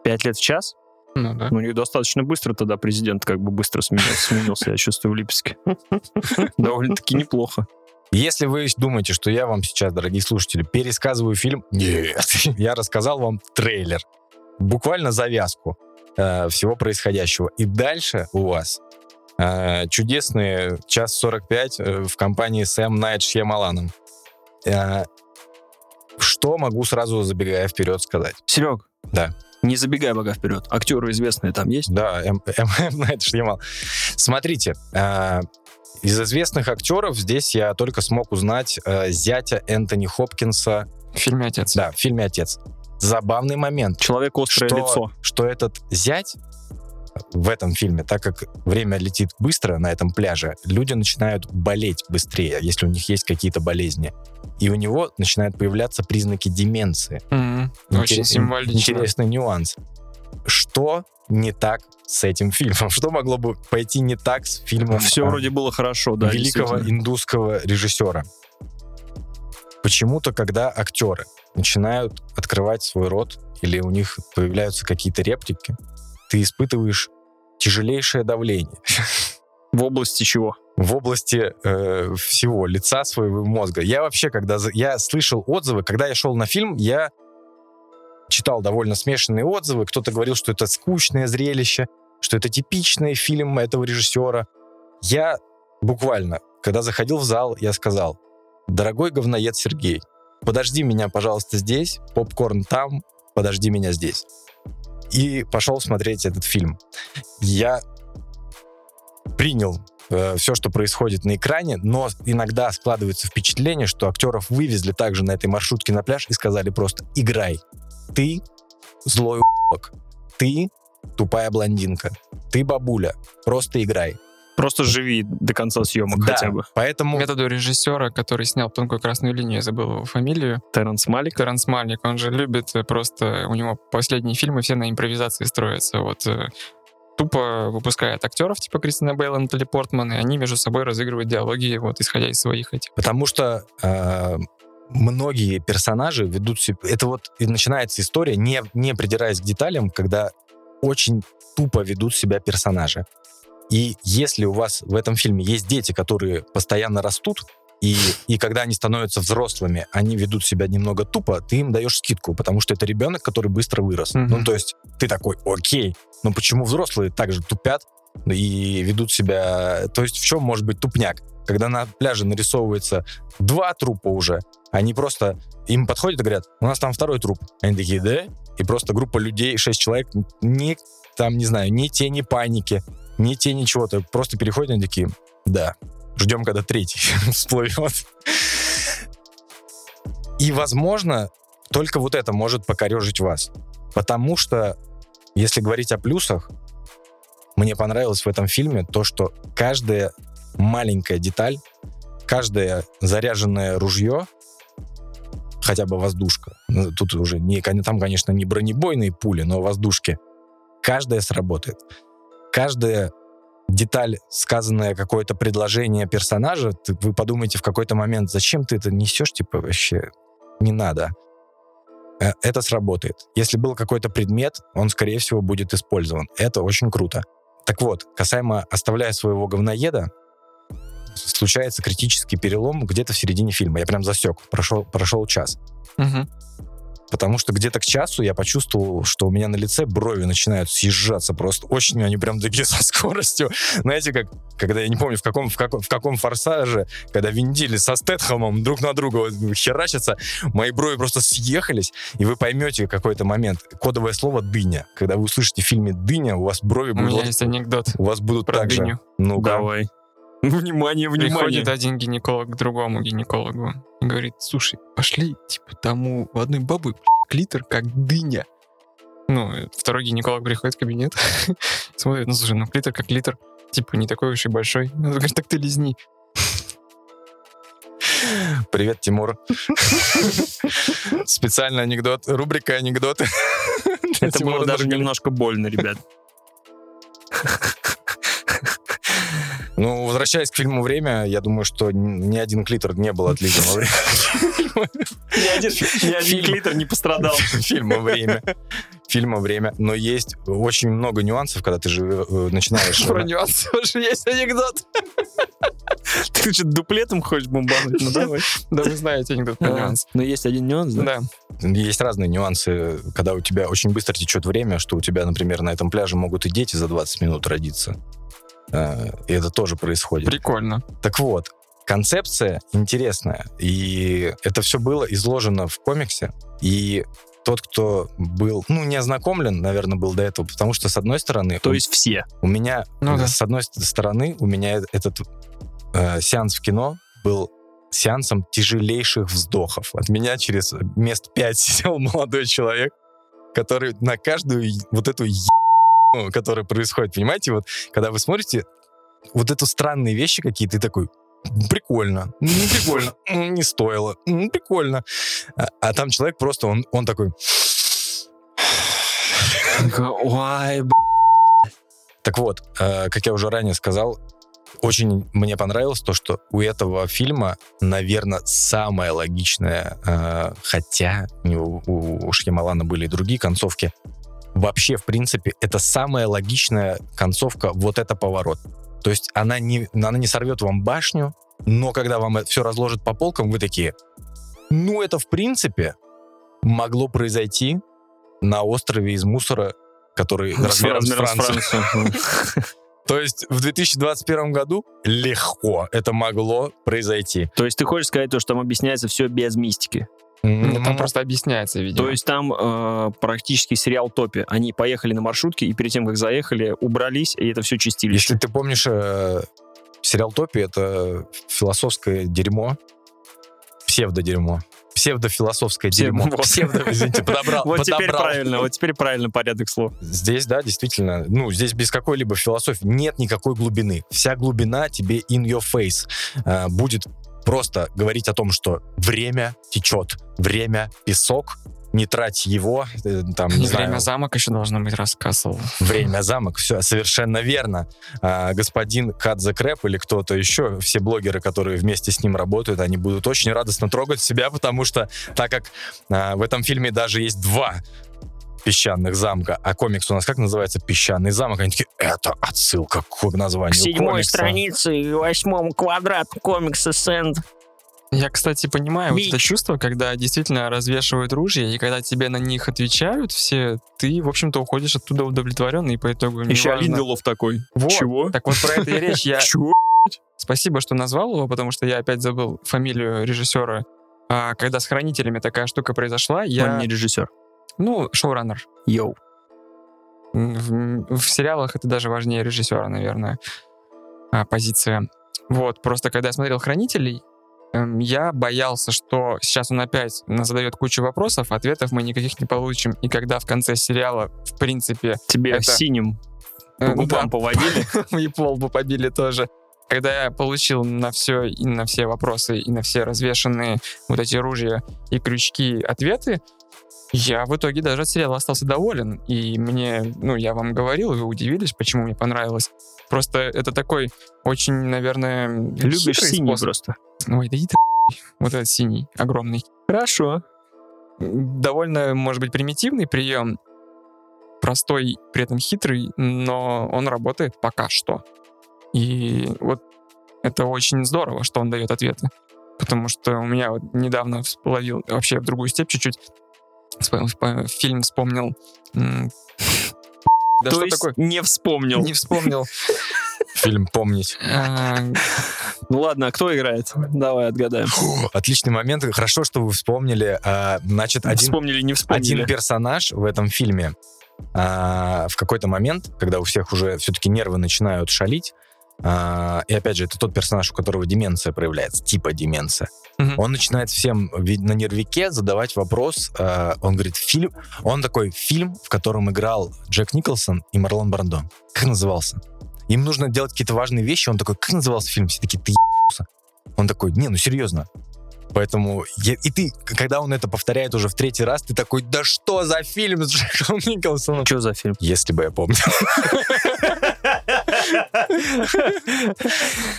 S3: 5 лет в час?
S2: Ну да.
S3: Ну, у них достаточно быстро тогда президент как бы быстро сменился, сменился я чувствую, в Липецке. Довольно-таки неплохо.
S1: Если вы думаете, что я вам сейчас, дорогие слушатели, пересказываю фильм, нет, я рассказал вам трейлер, буквально завязку э, всего происходящего. И дальше у вас э, чудесные час 45 э, в компании Сэм Найт Шьямаланом. Э, что могу сразу, забегая вперед, сказать?
S3: Серег.
S1: Да.
S3: Не забегай пока вперед. Актеры известные там есть?
S1: Да, М. М. М. Найт Шьямал. Смотрите, э, из известных актеров здесь я только смог узнать э, зятя Энтони Хопкинса
S2: В фильме «Отец».
S1: Да, в фильме «Отец». Забавный момент,
S3: Человек острое
S1: что,
S3: лицо.
S1: что этот зять в этом фильме, так как время летит быстро на этом пляже, люди начинают болеть быстрее, если у них есть какие-то болезни. И у него начинают появляться признаки деменции.
S2: Очень
S1: Интерес-
S2: символично.
S1: Интересный нюанс. Что не так с этим фильмом? Что могло бы пойти не так с фильмом
S3: Все
S1: а,
S3: вроде было хорошо, да.
S1: великого индусского режиссера. Почему-то, когда актеры начинают открывать свой рот или у них появляются какие-то реплики, ты испытываешь тяжелейшее давление
S3: В области чего?
S1: в области э, всего лица своего мозга. Я вообще, когда я слышал отзывы, когда я шел на фильм, я читал довольно смешанные отзывы. Кто-то говорил, что это скучное зрелище, что это типичный фильм этого режиссера. Я буквально, когда заходил в зал, я сказал, дорогой говноед Сергей, подожди меня, пожалуйста, здесь, попкорн там, подожди меня здесь. И пошел смотреть этот фильм. Я принял все, что происходит на экране, но иногда складывается впечатление, что актеров вывезли также на этой маршрутке на пляж и сказали просто «играй». Ты злой у***ок. Ты тупая блондинка. Ты бабуля. Просто играй.
S3: Просто живи до конца съемок
S1: Да,
S3: хотя бы.
S1: Поэтому
S2: Методу режиссера, который снял «Тонкую красную линию», я забыл его фамилию,
S3: Терренс Малик.
S2: Терренс Малик, он же любит э, просто, у него последние фильмы все на импровизации строятся. Вот э, тупо выпускает актеров типа Кристина Бейла, Натали Портман, и они между собой разыгрывают диалоги, вот исходя из своих этих.
S1: Потому что э, многие персонажи ведут себя... Это вот и начинается история, не, не придираясь к деталям, когда очень тупо ведут себя персонажи. И если у вас в этом фильме есть дети, которые постоянно растут, и, и когда они становятся взрослыми, они ведут себя немного тупо, ты им даешь скидку, потому что это ребенок, который быстро вырос.
S2: Мгм.
S1: Ну, то есть ты такой, окей, но почему взрослые также тупят и ведут себя... То есть в чем может быть тупняк? Когда на пляже нарисовывается два трупа уже, они просто... Им подходят и говорят, у нас там второй труп. Они такие, да? И просто группа людей, шесть человек, ни, там, не знаю, ни тени паники, ни тени чего-то. Просто переходят, они такие, да, ждем, когда третий всплывет. И, возможно, только вот это может покорежить вас. Потому что, если говорить о плюсах, мне понравилось в этом фильме то, что каждая маленькая деталь, каждое заряженное ружье, хотя бы воздушка, ну, тут уже не, там, конечно, не бронебойные пули, но воздушки, каждая сработает. Каждая деталь, сказанное какое-то предложение персонажа, ты- вы подумаете в какой-то момент, зачем ты это несешь, типа, вообще не надо. Э, Это сработает. Если был какой-то предмет, он, скорее всего, будет использован. Это очень круто. Так вот, касаемо «Оставляя своего говноеда», случается критический перелом где-то в середине фильма. Я прям засек. Прошел, прошел час.
S2: Мгм.
S1: Потому что где-то к часу я почувствовал, что у меня на лице брови начинают съезжаться просто. Очень они прям такие со скоростью. Знаете, как когда, я не помню, в каком, в каком, в каком форсаже, когда Виндили со Стэтхэмом друг на друга вот херачатся, мои брови просто съехались, и вы поймете какой-то момент. Кодовое слово «дыня». Когда вы услышите в фильме «дыня», у вас брови
S2: У
S1: будут...
S2: меня есть анекдот
S1: У вас будут
S2: про
S1: так же.
S2: дыню.
S1: Ну,
S3: Давай. Внимание, внимание.
S2: Приходит один гинеколог к другому гинекологу и говорит, слушай, пошли, типа, тому у одной бабы клитор как дыня. Ну, и второй гинеколог приходит в кабинет, смотрит, ну, слушай, ну, клитор как литр, типа, не такой уж и большой. Он говорит, так ты лизни.
S1: Привет, Тимур. Специальный анекдот. Рубрика анекдоты.
S3: Это было даже немножко больно, ребят.
S1: Ну, возвращаясь к фильму «Время», я думаю, что ни один клитор не был отличен во время
S3: Ни один, ни один
S1: Фильм.
S3: клитор не пострадал.
S1: фильма «Время». Фильма «Время». Но есть очень много нюансов, когда ты же э, начинаешь...
S2: Про нюансы уже есть анекдот.
S3: Ты что, дуплетом хочешь бомбануть? Ну давай.
S2: Да вы знаете анекдот про
S3: А,
S2: нюансы.
S3: Но есть один нюанс, да?
S2: Да.
S1: Есть разные нюансы, когда у тебя очень быстро течет время, что у тебя, например, на этом пляже могут и дети за 20 минут родиться. И это тоже происходит.
S2: Прикольно.
S1: Так вот, концепция интересная, и это все было изложено в комиксе, и тот, кто был, ну, не ознакомлен, наверное, был до этого, потому что, с одной стороны,
S3: То
S1: у-
S3: есть все.
S1: у меня,
S2: Ну да.
S1: с одной ст- стороны, у меня э- этот э, сеанс в кино был сеансом тяжелейших вздохов. От меня через мест пять сидел молодой человек, который на каждую вот эту е- которая происходит, понимаете, вот когда вы смотрите вот эту странные вещи какие-то, ты такой, «М, прикольно, не прикольно, не стоило, прикольно. А, а там человек просто, он, он такой,
S3: Ой.
S1: Так вот, э, как я уже ранее сказал, очень мне понравилось то, что у этого фильма, наверное, самая логичная, э, хотя у, у, у Шьямалана были и другие концовки, вообще, в принципе, это самая логичная концовка, вот это поворот. То есть она не, она не сорвет вам башню, но когда вам все разложат по полкам, вы такие, ну, это, в принципе, могло произойти на острове из мусора, который размером с
S3: размером с.
S1: Францию. То есть в 2021 году легко это могло произойти.
S3: То есть ты хочешь сказать то, что там объясняется все без мистики?
S2: Ну, там
S1: М,
S2: просто объясняется, видимо.
S3: То есть там э, практически сериал топи. Они поехали на маршрутке, и перед тем, как заехали, убрались, и это все чистили.
S1: Если ты помнишь, э, сериал Топи — это философское дерьмо, псевдодерьмо. Псевдофилософское
S3: Псевдо-
S1: дерьмо.
S3: вот.
S1: Псевдо, извините, подобрал.
S3: Вот теперь
S1: подобрал.
S3: правильно, вот теперь правильно порядок слов.
S1: Здесь, да, действительно, ну, здесь без какой-либо философии нет никакой глубины. Вся глубина тебе in your face э, будет просто говорить о том, что время течет, время песок, не трать его, э, там, не
S2: И
S1: знаю,
S2: время замок еще должно быть рассказывал.
S1: Время замок, все совершенно верно. А, господин Кадзе Крэп или кто-то еще, все блогеры, которые вместе с ним работают, они будут очень радостно трогать себя, потому что так как а, в этом фильме даже есть два песчаных замка, а комикс у нас как называется? Песчаный замок. Они такие, это отсылка к названию комикса.
S3: странице, восьмому квадрату комикса Сэнд.
S2: Я, кстати, понимаю вот это
S3: Бич.
S2: чувство, когда действительно развешивают ружья, и когда тебе на них отвечают все, ты, в общем-то, уходишь оттуда удовлетворенный, и по итогу
S3: Еще
S2: неважно-
S3: Линделов такой.
S2: Вот.
S3: Чего?
S2: Так вот про это и речь. Я
S3: Чего?
S2: спасибо, что назвал его, потому что я опять забыл фамилию режиссера. А, когда с хранителями такая штука произошла, я...
S3: Он не режиссер.
S2: Ну, шоураннер.
S3: Йоу.
S2: В, в сериалах это даже важнее режиссера, наверное, а, позиция. Вот, просто когда я смотрел «Хранителей», эм, я боялся, что сейчас он опять задает кучу вопросов, ответов мы никаких не получим. И когда в конце сериала, в принципе,
S3: Тебе
S2: Это-
S3: синим
S2: э,
S3: по губам
S2: да,
S3: поводили.
S2: и пол бы побили тоже. Когда я получил на все и на все вопросы, и на все развешенные вот эти ружья и крючки ответы, я в итоге даже от сериала остался доволен. И мне, ну, я вам говорил, вы удивились, почему мне понравилось. Просто это такой очень, наверное,
S3: Любишь синий
S2: способ.
S3: просто.
S2: Ой, да иди ты Вот этот синий, огромный.
S3: Хорошо.
S2: Довольно, может быть, примитивный прием, простой, при этом хитрый, но он работает пока что. И вот это очень здорово, что он дает ответы. Потому что у меня вот недавно всплывил вообще в другую степь чуть-чуть. Фильм вспомнил. Да
S3: То
S2: что
S3: есть
S2: такое?
S3: не вспомнил.
S2: Не вспомнил.
S1: Фильм «Помнить».
S2: А,
S3: Ну ладно, а кто играет? Давай отгадаем.
S1: Фу, отличный момент. Хорошо, что вы вспомнили. А, Значит, один,
S3: Вспомнили, не вспомнили.
S1: один персонаж в этом фильме а, в какой-то момент, когда у всех уже все-таки нервы начинают шалить, и опять же, это тот персонаж, у которого деменция проявляется, типа деменция.
S2: Мгм.
S1: Он начинает всем на нервике задавать вопрос. а, он говорит, фильм... Он такой, фильм, в котором играл Джек Николсон и Марлон Брандо. Как назывался? Им нужно делать какие-то важные вещи. Он такой, как назывался фильм? Все такие, ты ебался. Он такой, не, ну серьезно. Поэтому, я- и ты, когда он это повторяет уже в третий раз, ты такой, да что за фильм с Джеком Николсоном?
S3: Что за фильм?
S1: Если бы я помнил.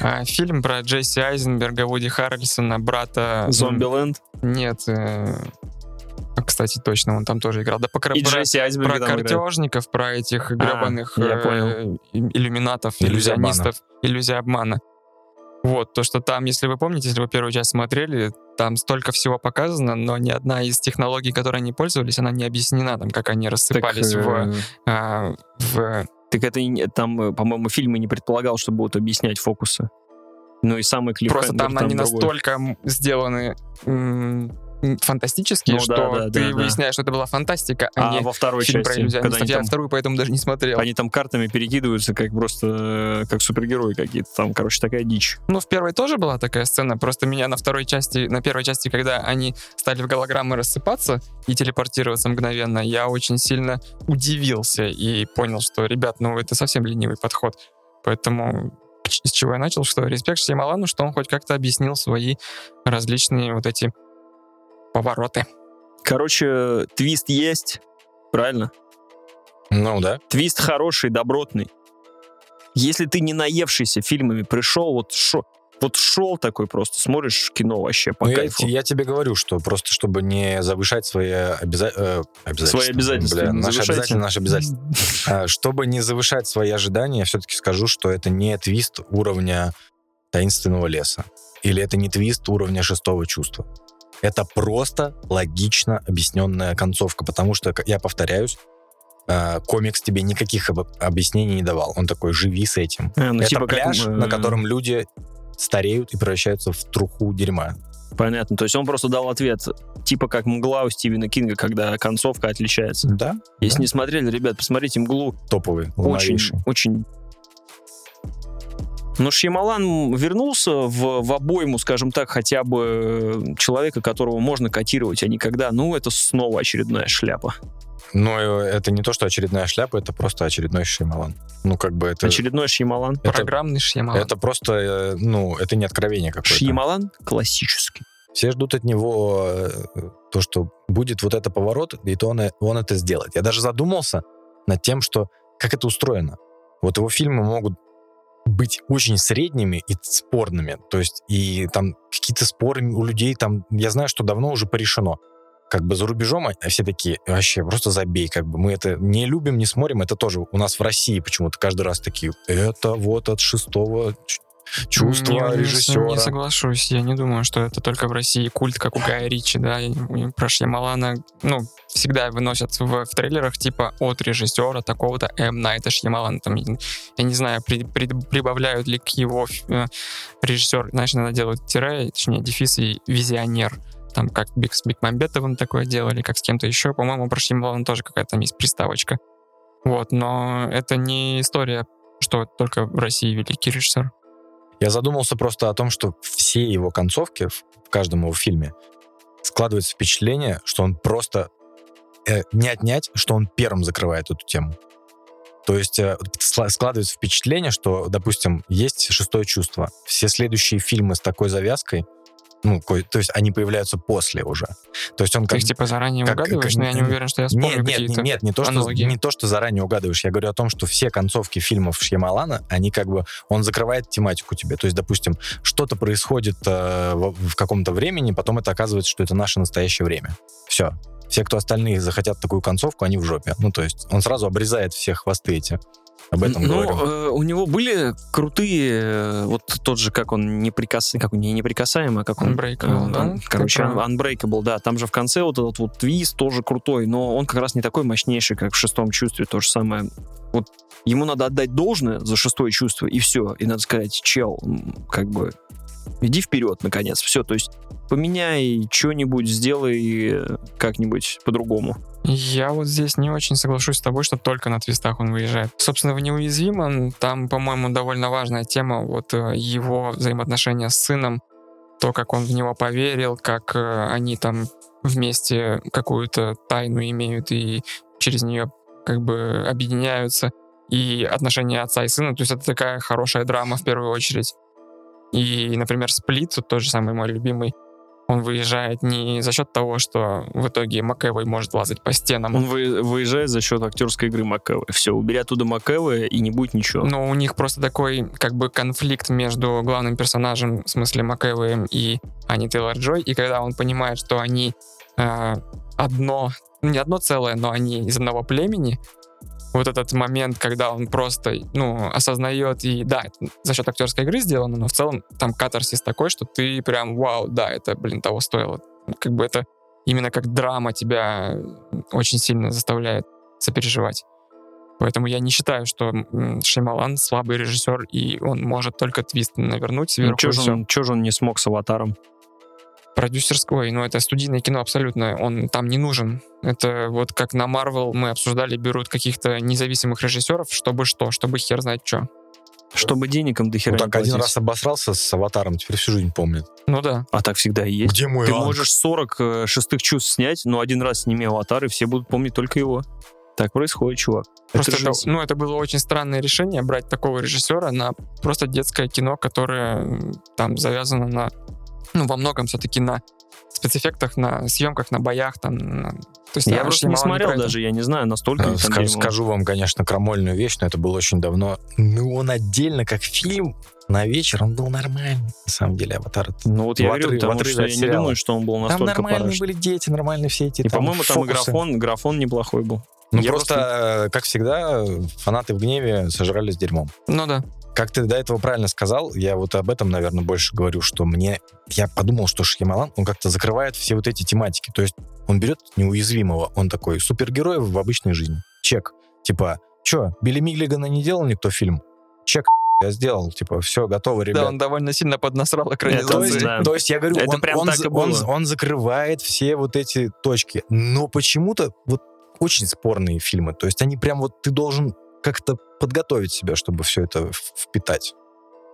S2: А, Фильм про Джесси Айзенберга, Вуди Харрельсона, брата...
S3: Зомбиленд.
S2: Нет. э, а, Кстати, точно, он там тоже играл. Да, по
S3: И
S2: про- про
S3: там играет.
S2: картежников, про этих гребаных
S3: я
S2: э, иллюминатов,
S1: Иллюзия обмана.
S2: иллюзионистов, иллюзия обмана. Вот, то, что там, если вы помните, если вы первую часть смотрели, там столько всего показано, но ни одна из технологий, которой они пользовались, она не объяснена, там, как они
S3: Так,
S2: рассыпались в,
S3: э,
S2: а, в...
S3: Так это там, э, по-моему, фильм и не предполагал, что будут объяснять фокусы. Ну и самый клип.
S2: Просто там они настолько м, сделаны фантастические,
S3: Ну
S2: что
S3: да, да,
S2: ты
S3: да, да.
S2: выясняешь, что это была фантастика, а,
S3: А
S2: не
S3: во второй
S2: фильм про
S3: части, когда
S2: иллюзионистов.
S3: они
S2: Я
S3: там,
S2: вторую поэтому даже не смотрел.
S3: они там картами перекидываются, как просто э, как супергерои какие-то. Там, короче, такая дичь.
S2: Ну, в первой тоже была такая сцена, просто меня на второй части, на первой части, когда они стали в голограммы рассыпаться и телепортироваться мгновенно, я очень сильно удивился и понял, что, ребят, ну, это совсем ленивый подход. Поэтому с чего я начал, что респект Шьямалану, что он хоть как-то объяснил свои различные вот эти повороты.
S3: Короче, твист есть, правильно?
S1: Ну да.
S3: Твист хороший, добротный. Если ты не наевшийся фильмами пришел, вот шо, вот шел такой просто, смотришь кино вообще по
S1: Ну, я,
S3: кайфу.
S1: те- я тебе говорю, что просто чтобы не завышать свои обяза- э, обязательства.
S3: Свои обязательства
S1: Бля, наши обязательства, наши обязательства. Чтобы не завышать свои ожидания, я все-таки скажу, что это не твист уровня таинственного леса. Или это не твист уровня шестого чувства. Это просто логично объясненная концовка, потому что, я повторяюсь, а, комикс тебе никаких об- объяснений не давал. Он такой, живи с этим.
S3: А, ну,
S1: это
S3: типа как,
S1: пляж,
S3: э,
S1: на котором люди стареют и превращаются в труху дерьма.
S3: Понятно. То есть он просто дал ответ, типа как «Мгла» у Стивена Кинга, когда концовка отличается.
S1: Да,
S3: Если
S1: да.
S3: не смотрели, ребят, посмотрите «Мглу».
S1: топовый,
S3: Очень, очень... Но Шьямалан вернулся в, в обойму, скажем так, хотя бы э, человека, которого можно котировать, а не когда, ну, это снова очередная шляпа.
S1: Но это не то, что очередная шляпа, это просто очередной Шеймалан. Ну, как бы это...
S3: Очередной Шьямалан.
S1: это,
S2: Программный Шьямалан.
S1: это просто, э, ну, это не откровение какое-то.
S3: Шьямалан классический.
S1: Все ждут от него э, то, что будет вот это поворот, и то он, он это сделает. Я даже задумался над тем, что как это устроено. Вот его фильмы могут быть очень средними и спорными. То есть и там какие-то споры у людей, там, я знаю, что давно уже порешено. Как бы за рубежом а все такие, вообще, просто забей, как бы мы это не любим, не смотрим, это тоже у нас в России почему-то каждый раз такие, это вот от шестого чувства
S2: Не-
S1: режиссера.
S2: Не соглашусь. Я не думаю, что это только в России культ, как у Гая Ричи, да. И Про Шьямалана, ну, всегда выносят в, в трейлерах типа от режиссера такого-то М. Найта Шьямалана. Там, я не знаю, при- при- прибавляют ли к его э, режиссер, значит, надо делать тире, точнее, дефис и визионер. Там как Биг, с Бекмамбетовым такое делали, как с кем-то еще. По-моему, про Шьямалана тоже какая-то там есть приставочка. Вот, но это не история, что только в России великий режиссер.
S1: Я задумался просто о том, что все его концовки в каждом его фильме складывается впечатление, что он просто э, не отнять, что он первым закрывает эту тему. То есть э, складывается впечатление, что, допустим, есть шестое чувство. Все следующие фильмы с такой завязкой, ну, то есть они появляются после уже. То есть он как
S2: есть, типа, заранее
S1: как-
S2: угадываешь,
S1: как-
S2: но я не уверен, что я вспомню
S1: нет, нет, нет, не то, что, не то, что заранее угадываешь. Я говорю о том, что все концовки фильмов Шьямалана, они как бы, он закрывает тематику тебе. То есть, допустим, что-то происходит э, в, в каком-то времени, потом это оказывается, что это наше настоящее время. Все. Все, кто остальные захотят такую концовку, они в жопе. Ну, то есть, он сразу обрезает все хвосты эти. Об этом
S3: ну,
S1: говорю.
S3: э, у него были крутые, э, вот тот же, как он неприкас... как он, не неприкасаемый, а как он...
S2: Unbreakable,
S3: э,
S2: да?
S3: он, Короче. Unbreakable, да. Там же в конце вот этот вот твист тоже крутой, но он как раз не такой мощнейший, как в шестом чувстве. То же самое. Вот ему надо отдать должное за шестое чувство, и все. И надо сказать, чел, как бы, иди вперед, наконец. Все, то есть поменяй что-нибудь, сделай э, как-нибудь по-другому.
S2: Я вот здесь не очень соглашусь с тобой, что только на твистах он выезжает. Собственно, в «Неуязвимом» там, по-моему, довольно важная тема, вот э, его взаимоотношения с сыном, то, как он в него поверил, как э, они там вместе какую-то тайну имеют и через нее как бы объединяются, и отношения отца и сына, то есть это такая хорошая драма в первую очередь. И, например, «Сплит», вот тот же самый мой любимый, Он выезжает не за счет того, что в итоге Макэвой может лазать по стенам.
S3: Он вы- выезжает за счет актерской игры Макэвы. Все, убери оттуда Макэвы, и не будет ничего.
S2: Но у них просто такой как бы конфликт между главным персонажем, в смысле Макэвоем и Ани Тейлор Джой, и когда он понимает, что они э, одно, не одно целое, но они из одного племени, вот этот момент, когда он просто, ну, осознает, и да, за счет актерской игры сделано, но в целом там катарсис такой, что ты прям, вау, да, это, блин, того стоило. Как бы это именно как драма тебя очень сильно заставляет сопереживать. Поэтому я не считаю, что Шеймалан слабый режиссер, и он может только твист навернуть сверху.
S3: Ну,
S2: и
S3: же он, чё же он не смог с аватаром?
S2: Продюсерское, ну это студийное кино абсолютно, он там не нужен. Это вот как на Marvel мы обсуждали, берут каких-то независимых режиссеров, чтобы что, чтобы хер знать что.
S3: Чтобы денег им до хера
S1: Ну
S3: не
S1: так один раз обосрался с аватаром, теперь всю жизнь помнит.
S2: Ну да.
S3: А так всегда и есть.
S1: Где мой
S3: Ты
S1: Анг?
S3: можешь 40 э, шестых чувств снять, но один раз сними аватар, и все будут помнить только его. Так происходит, чувак.
S2: Просто
S3: это
S2: это,
S3: жизнь.
S2: ну, это было очень странное решение брать такого режиссера на просто детское кино, которое там завязано на, ну, во многом все-таки на спецэффектах, на съемках, на боях, там. на- То есть
S3: Я просто не смотрел даже, я не знаю, настолько
S1: Э,
S3: там
S1: ска-
S3: дерьмо.
S1: Скажу вам, конечно, крамольную вещь, но это было очень давно. Ну, он отдельно, как фильм, на вечер, он был нормальный. На самом деле, «Аватар».
S3: Ну вот я говорю, потому что я не думаю, что он был
S1: Там
S3: настолько
S1: нормальные
S3: параш.
S1: были дети, нормальные все эти
S3: И,
S1: там
S3: по-моему, там и графон, графон неплохой был.
S1: Ну,
S3: Я
S1: просто, э, как всегда, фанаты в гневе сожрались дерьмом.
S2: Ну да.
S1: Как ты до этого правильно сказал, я вот об этом, наверное, больше говорю, что мне... Я подумал, что Шьямалан, он как-то закрывает все вот эти тематики. То есть он берет неуязвимого, он такой супергерой в обычной жизни. Чек. Типа, что, Билли Миглигана не делал никто фильм? Чек, я сделал. Типа, все, готово, ребят.
S2: Да, он довольно сильно поднасрал
S1: То
S2: экранизацию.
S1: есть,
S3: да.
S1: то есть я говорю,
S3: Это
S1: он,
S3: прям
S1: он
S3: так было.
S1: он- он закрывает все вот эти точки. Но почему-то вот очень спорные фильмы. То есть они прям вот ты должен как-то подготовить себя, чтобы все это впитать.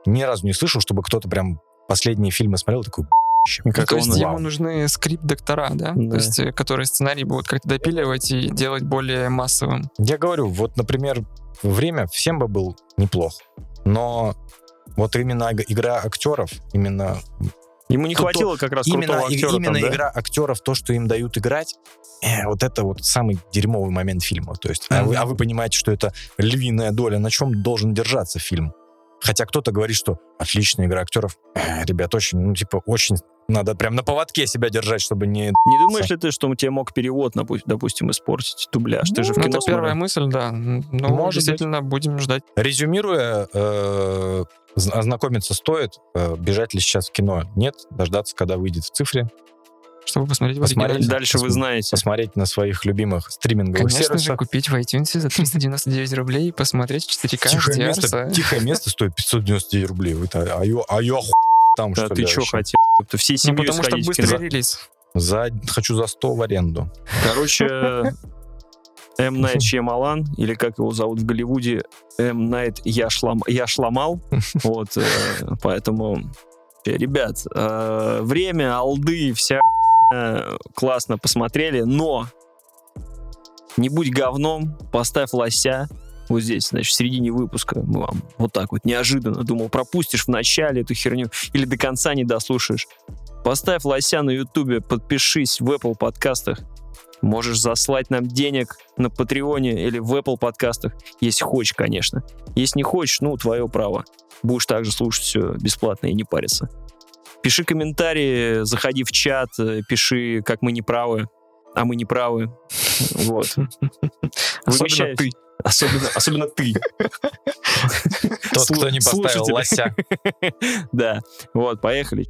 S1: Ни разу не слышал, чтобы кто-то прям последние фильмы смотрел и такой «Б***щ».
S2: Ну,
S3: Как
S2: то есть ему нужны скрипт-доктора, да?
S3: Да.
S2: То есть, э, которые сценарий будут как-то допиливать и делать более массовым.
S1: Я говорю, вот, например, время всем бы был неплох. Но вот именно иг- игра актеров, именно
S3: Ему не
S1: Тут
S3: хватило как раз
S1: именно,
S3: актера
S1: именно
S3: там, да?
S1: игра актеров, то, что им дают играть, э, вот это вот самый дерьмовый момент фильма. То есть, а, вы, а вы понимаете, что это львиная доля, на чем должен держаться фильм. Хотя кто-то говорит, что отличная игра актеров. Э, ребят, очень, ну, типа, очень надо прям на поводке себя держать, чтобы не...
S3: Не думаешь ли ты, что тебе мог перевод, допустим, испортить дубляж? Ты же в
S2: Ну,
S3: кино
S2: это первая
S3: смотрел.
S2: мысль, да. Ну,
S1: Может
S2: действительно, будем ждать.
S1: Резюмируя, э, ознакомиться стоит. Э, бежать ли сейчас в кино? Нет. Дождаться, когда выйдет в цифре.
S2: чтобы посмотреть в
S1: Посмотреть,
S2: оригинале.
S3: Дальше вы знаете.
S1: Посмотреть на своих любимых стриминговых
S2: Конечно же,
S1: сервисах.
S2: купить в iTunes за 399 рублей и посмотреть в 4К
S1: Тихое место, тихое место стоит 599 рублей. Вы-то, а я, а я ху- там,
S3: Да
S1: что
S3: ты
S1: ли,
S3: что
S1: вообще?
S3: хотел? Ты всей
S2: Ну,
S3: семьей
S2: потому что
S3: в
S2: быстрый релиз.
S1: За, хочу за 100 в аренду.
S3: Короче, М. Найт Шьямалан, или как его зовут в Голливуде, М. Найт Яшлам, Яшламал. Вот, э, поэтому, э, ребят, э, время, алды, вся э, классно посмотрели, но не будь говном, поставь лося, вот здесь, значит, в середине выпуска мы вам вот так вот неожиданно думал, пропустишь в начале эту херню или до конца не дослушаешь. Поставь лося на ютубе, подпишись в Apple подкастах, Можешь заслать нам денег на Патреоне или в Apple подкастах, если хочешь, конечно. Если не хочешь, ну, твое право. Будешь также слушать все бесплатно и не париться. Пиши комментарии, заходи в чат, э, пиши, как мы не правы, а мы не правы. Вот.
S2: Особенно ты.
S3: Особенно, особенно ты.
S1: Тот, кто не поставил лося.
S3: Да. Вот, поехали.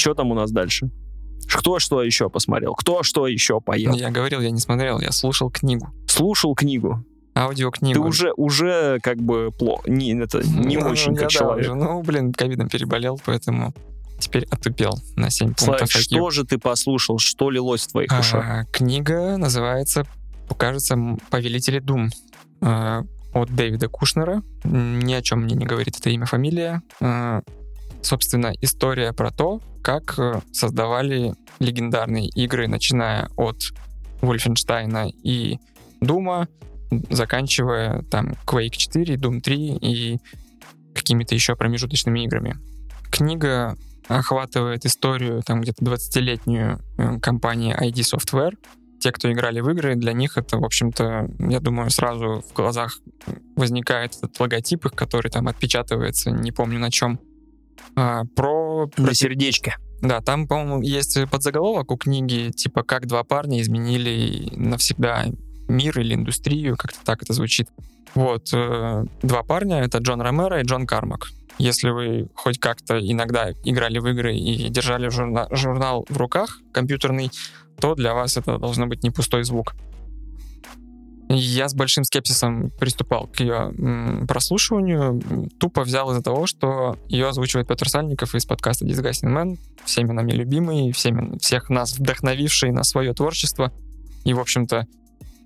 S3: Что там у нас дальше? Кто что еще посмотрел? Кто что еще поел?
S2: Я говорил, я не смотрел, я слушал книгу.
S3: Слушал книгу.
S2: Аудиокнигу.
S3: Ты уже, уже как бы плохо. Не, это не
S2: Ну,
S3: очень как человек.
S2: уже, ну, блин, ковидом переболел, поэтому теперь отупел на 7
S3: Славик,
S2: пунктов IQ.
S3: что же ты послушал? Что лилось в твоих ушах?
S2: А, книга называется, кажется, «Повелители Дум» а, от Дэвида Кушнера. Ни о чем мне не говорит это имя, фамилия. А, Собственно, история про то, как э, создавали легендарные игры, начиная от Вольфенштейна и Дума, заканчивая там Quake 4, Doom 3 и какими-то еще промежуточными играми. Книга охватывает историю там где-то 20-летнюю э, компании ID Software. Те, кто играли в игры, для них это, в общем-то, я думаю, сразу в глазах возникает этот логотип их, который там отпечатывается, не помню на чем. А, про, про
S3: сердечке.
S2: да, там, по-моему, есть подзаголовок у книги, типа «Как два парня изменили навсегда мир или индустрию», как-то так это звучит. Вот, э, два парня, это Джон Ромеро и Джон Кармак. Если вы хоть как-то иногда играли в игры и держали журна- журнал в руках компьютерный, то для вас это должно быть не пустой звук. Я с большим скепсисом приступал к ее прослушиванию. Тупо взял из-за того, что ее озвучивает Петр Сальников из подкаста Disgusting Man, всеми нами любимый, всеми, всех нас вдохновивший на свое творчество. И, в общем-то,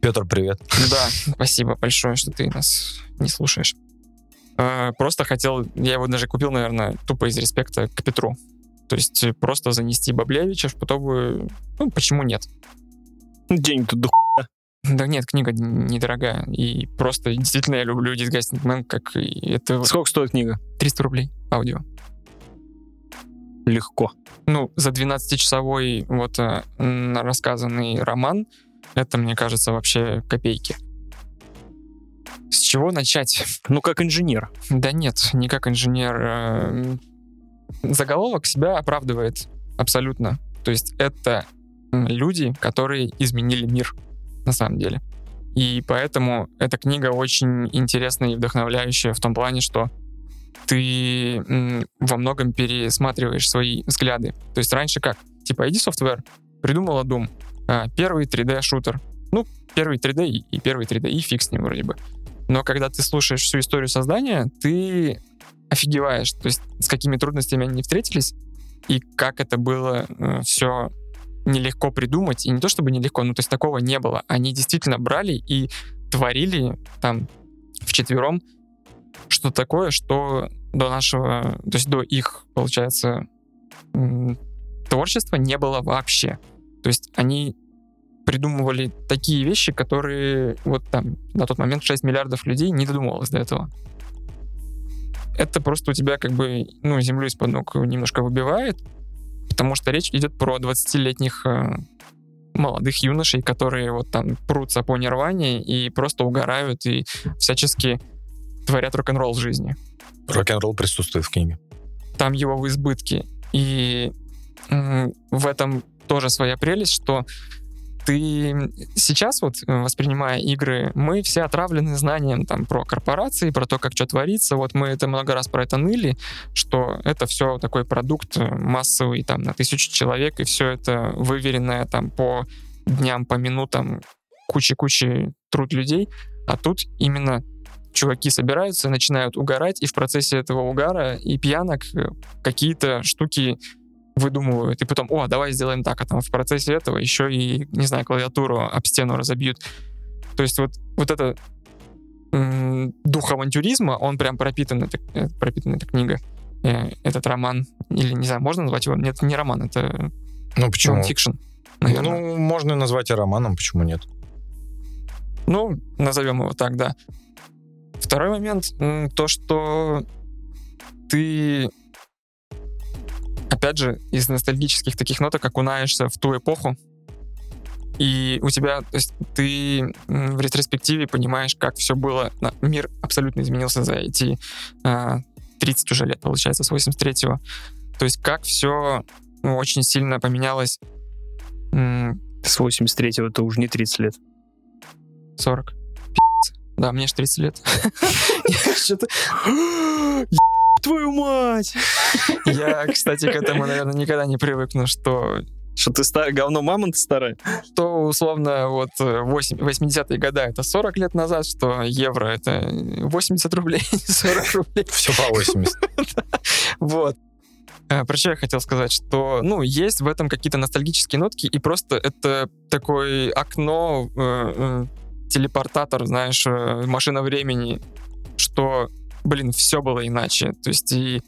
S1: Петр, привет.
S2: да, спасибо большое, что ты нас не слушаешь. Э, Просто хотел, я его даже купил, наверное, тупо из респекта к Петру. То есть просто занести Баблевича, чтобы... Ну, почему нет?
S3: Денег тут до
S2: Да нет, книга недорогая. И просто действительно я люблю Disgusting Man, как и это
S3: Сколько стоит книга?
S2: 300 рублей аудио.
S3: Легко.
S2: Ну, за 12-часовой вот э, рассказанный роман, это, мне кажется, вообще копейки. С чего начать?
S3: Ну, как инженер.
S2: Да нет, не как инженер. э, Заголовок себя оправдывает абсолютно. То есть это люди, которые изменили мир на самом деле. И поэтому эта книга очень интересная и вдохновляющая в том плане, что ты во многом пересматриваешь свои взгляды. То есть раньше как? Типа ID Software придумала Doom. а, первый 3D-шутер. Ну, первый 3D и и первый 3D, и фиг с ним вроде бы. Но когда ты слушаешь всю историю создания, ты офигеваешь, то есть с какими трудностями они встретились, и как это было все нелегко придумать, и не то чтобы нелегко, ну то есть такого не было. Они действительно брали и творили там вчетвером что-то такое, что до нашего, то есть до их, получается, творчества не было вообще. То есть они придумывали такие вещи, которые вот там на тот момент 6 миллиардов людей не додумывалось до этого. Это просто у тебя как бы, ну, землю из-под ног немножко выбивает, потому что речь идет про 20-летних э, молодых юношей, которые вот там прутся по нирване и просто угорают и всячески творят рок-н-ролл в жизни.
S1: Рок-н-ролл присутствует в книге.
S2: Там его в избытке. И в этом тоже своя прелесть, что ты сейчас вот, э, воспринимая игры, мы все отравлены знанием там про корпорации, про то, как что творится. Вот мы это много раз про это ныли, что это все такой продукт э, массовый там на тысячу человек, и все это выверенное там по дням, по минутам, куча-куча труд людей. А тут именно чуваки собираются, начинают угорать, и в процессе этого угара и пьянок э, какие-то штуки выдумывают, и потом, о, давай сделаем так, а там в процессе этого еще и, не знаю, клавиатуру об стену разобьют. То есть вот, вот это дух авантюризма, он прям пропитан, эта, э, пропитана эта книга, э, этот роман, или, не знаю, можно назвать его? Нет, не роман, это
S1: Ну, почему?
S2: fiction, наверное.
S1: Ну, можно назвать и романом, почему нет?
S2: Ну, назовем его так, да. Второй момент, то, что ты, опять же, из ностальгических таких ноток окунаешься в ту эпоху, и у тебя, то есть ты в ретроспективе понимаешь, как все было. Мир абсолютно изменился за эти а, 30 уже лет, получается, с 83-го. То есть как все очень сильно поменялось.
S3: С 83-го это уже не 30 лет.
S2: 40. Пи***ц. Да, мне же 30 лет.
S3: Твою мать!
S2: Я, кстати, к этому, наверное, никогда не привыкну, что,
S3: Что ты старый, говно мамонт старое?
S2: что условно вот э, 8 80-е годы это 40 лет назад, что евро это 80 рублей, 40 рублей.
S1: Все по 80.
S2: Вот. Э, Про что я хотел сказать, что, ну, есть в этом какие-то ностальгические нотки, и просто это такое окно, э, э, телепортатор, знаешь, э, машина времени, что, блин, все было иначе. То есть и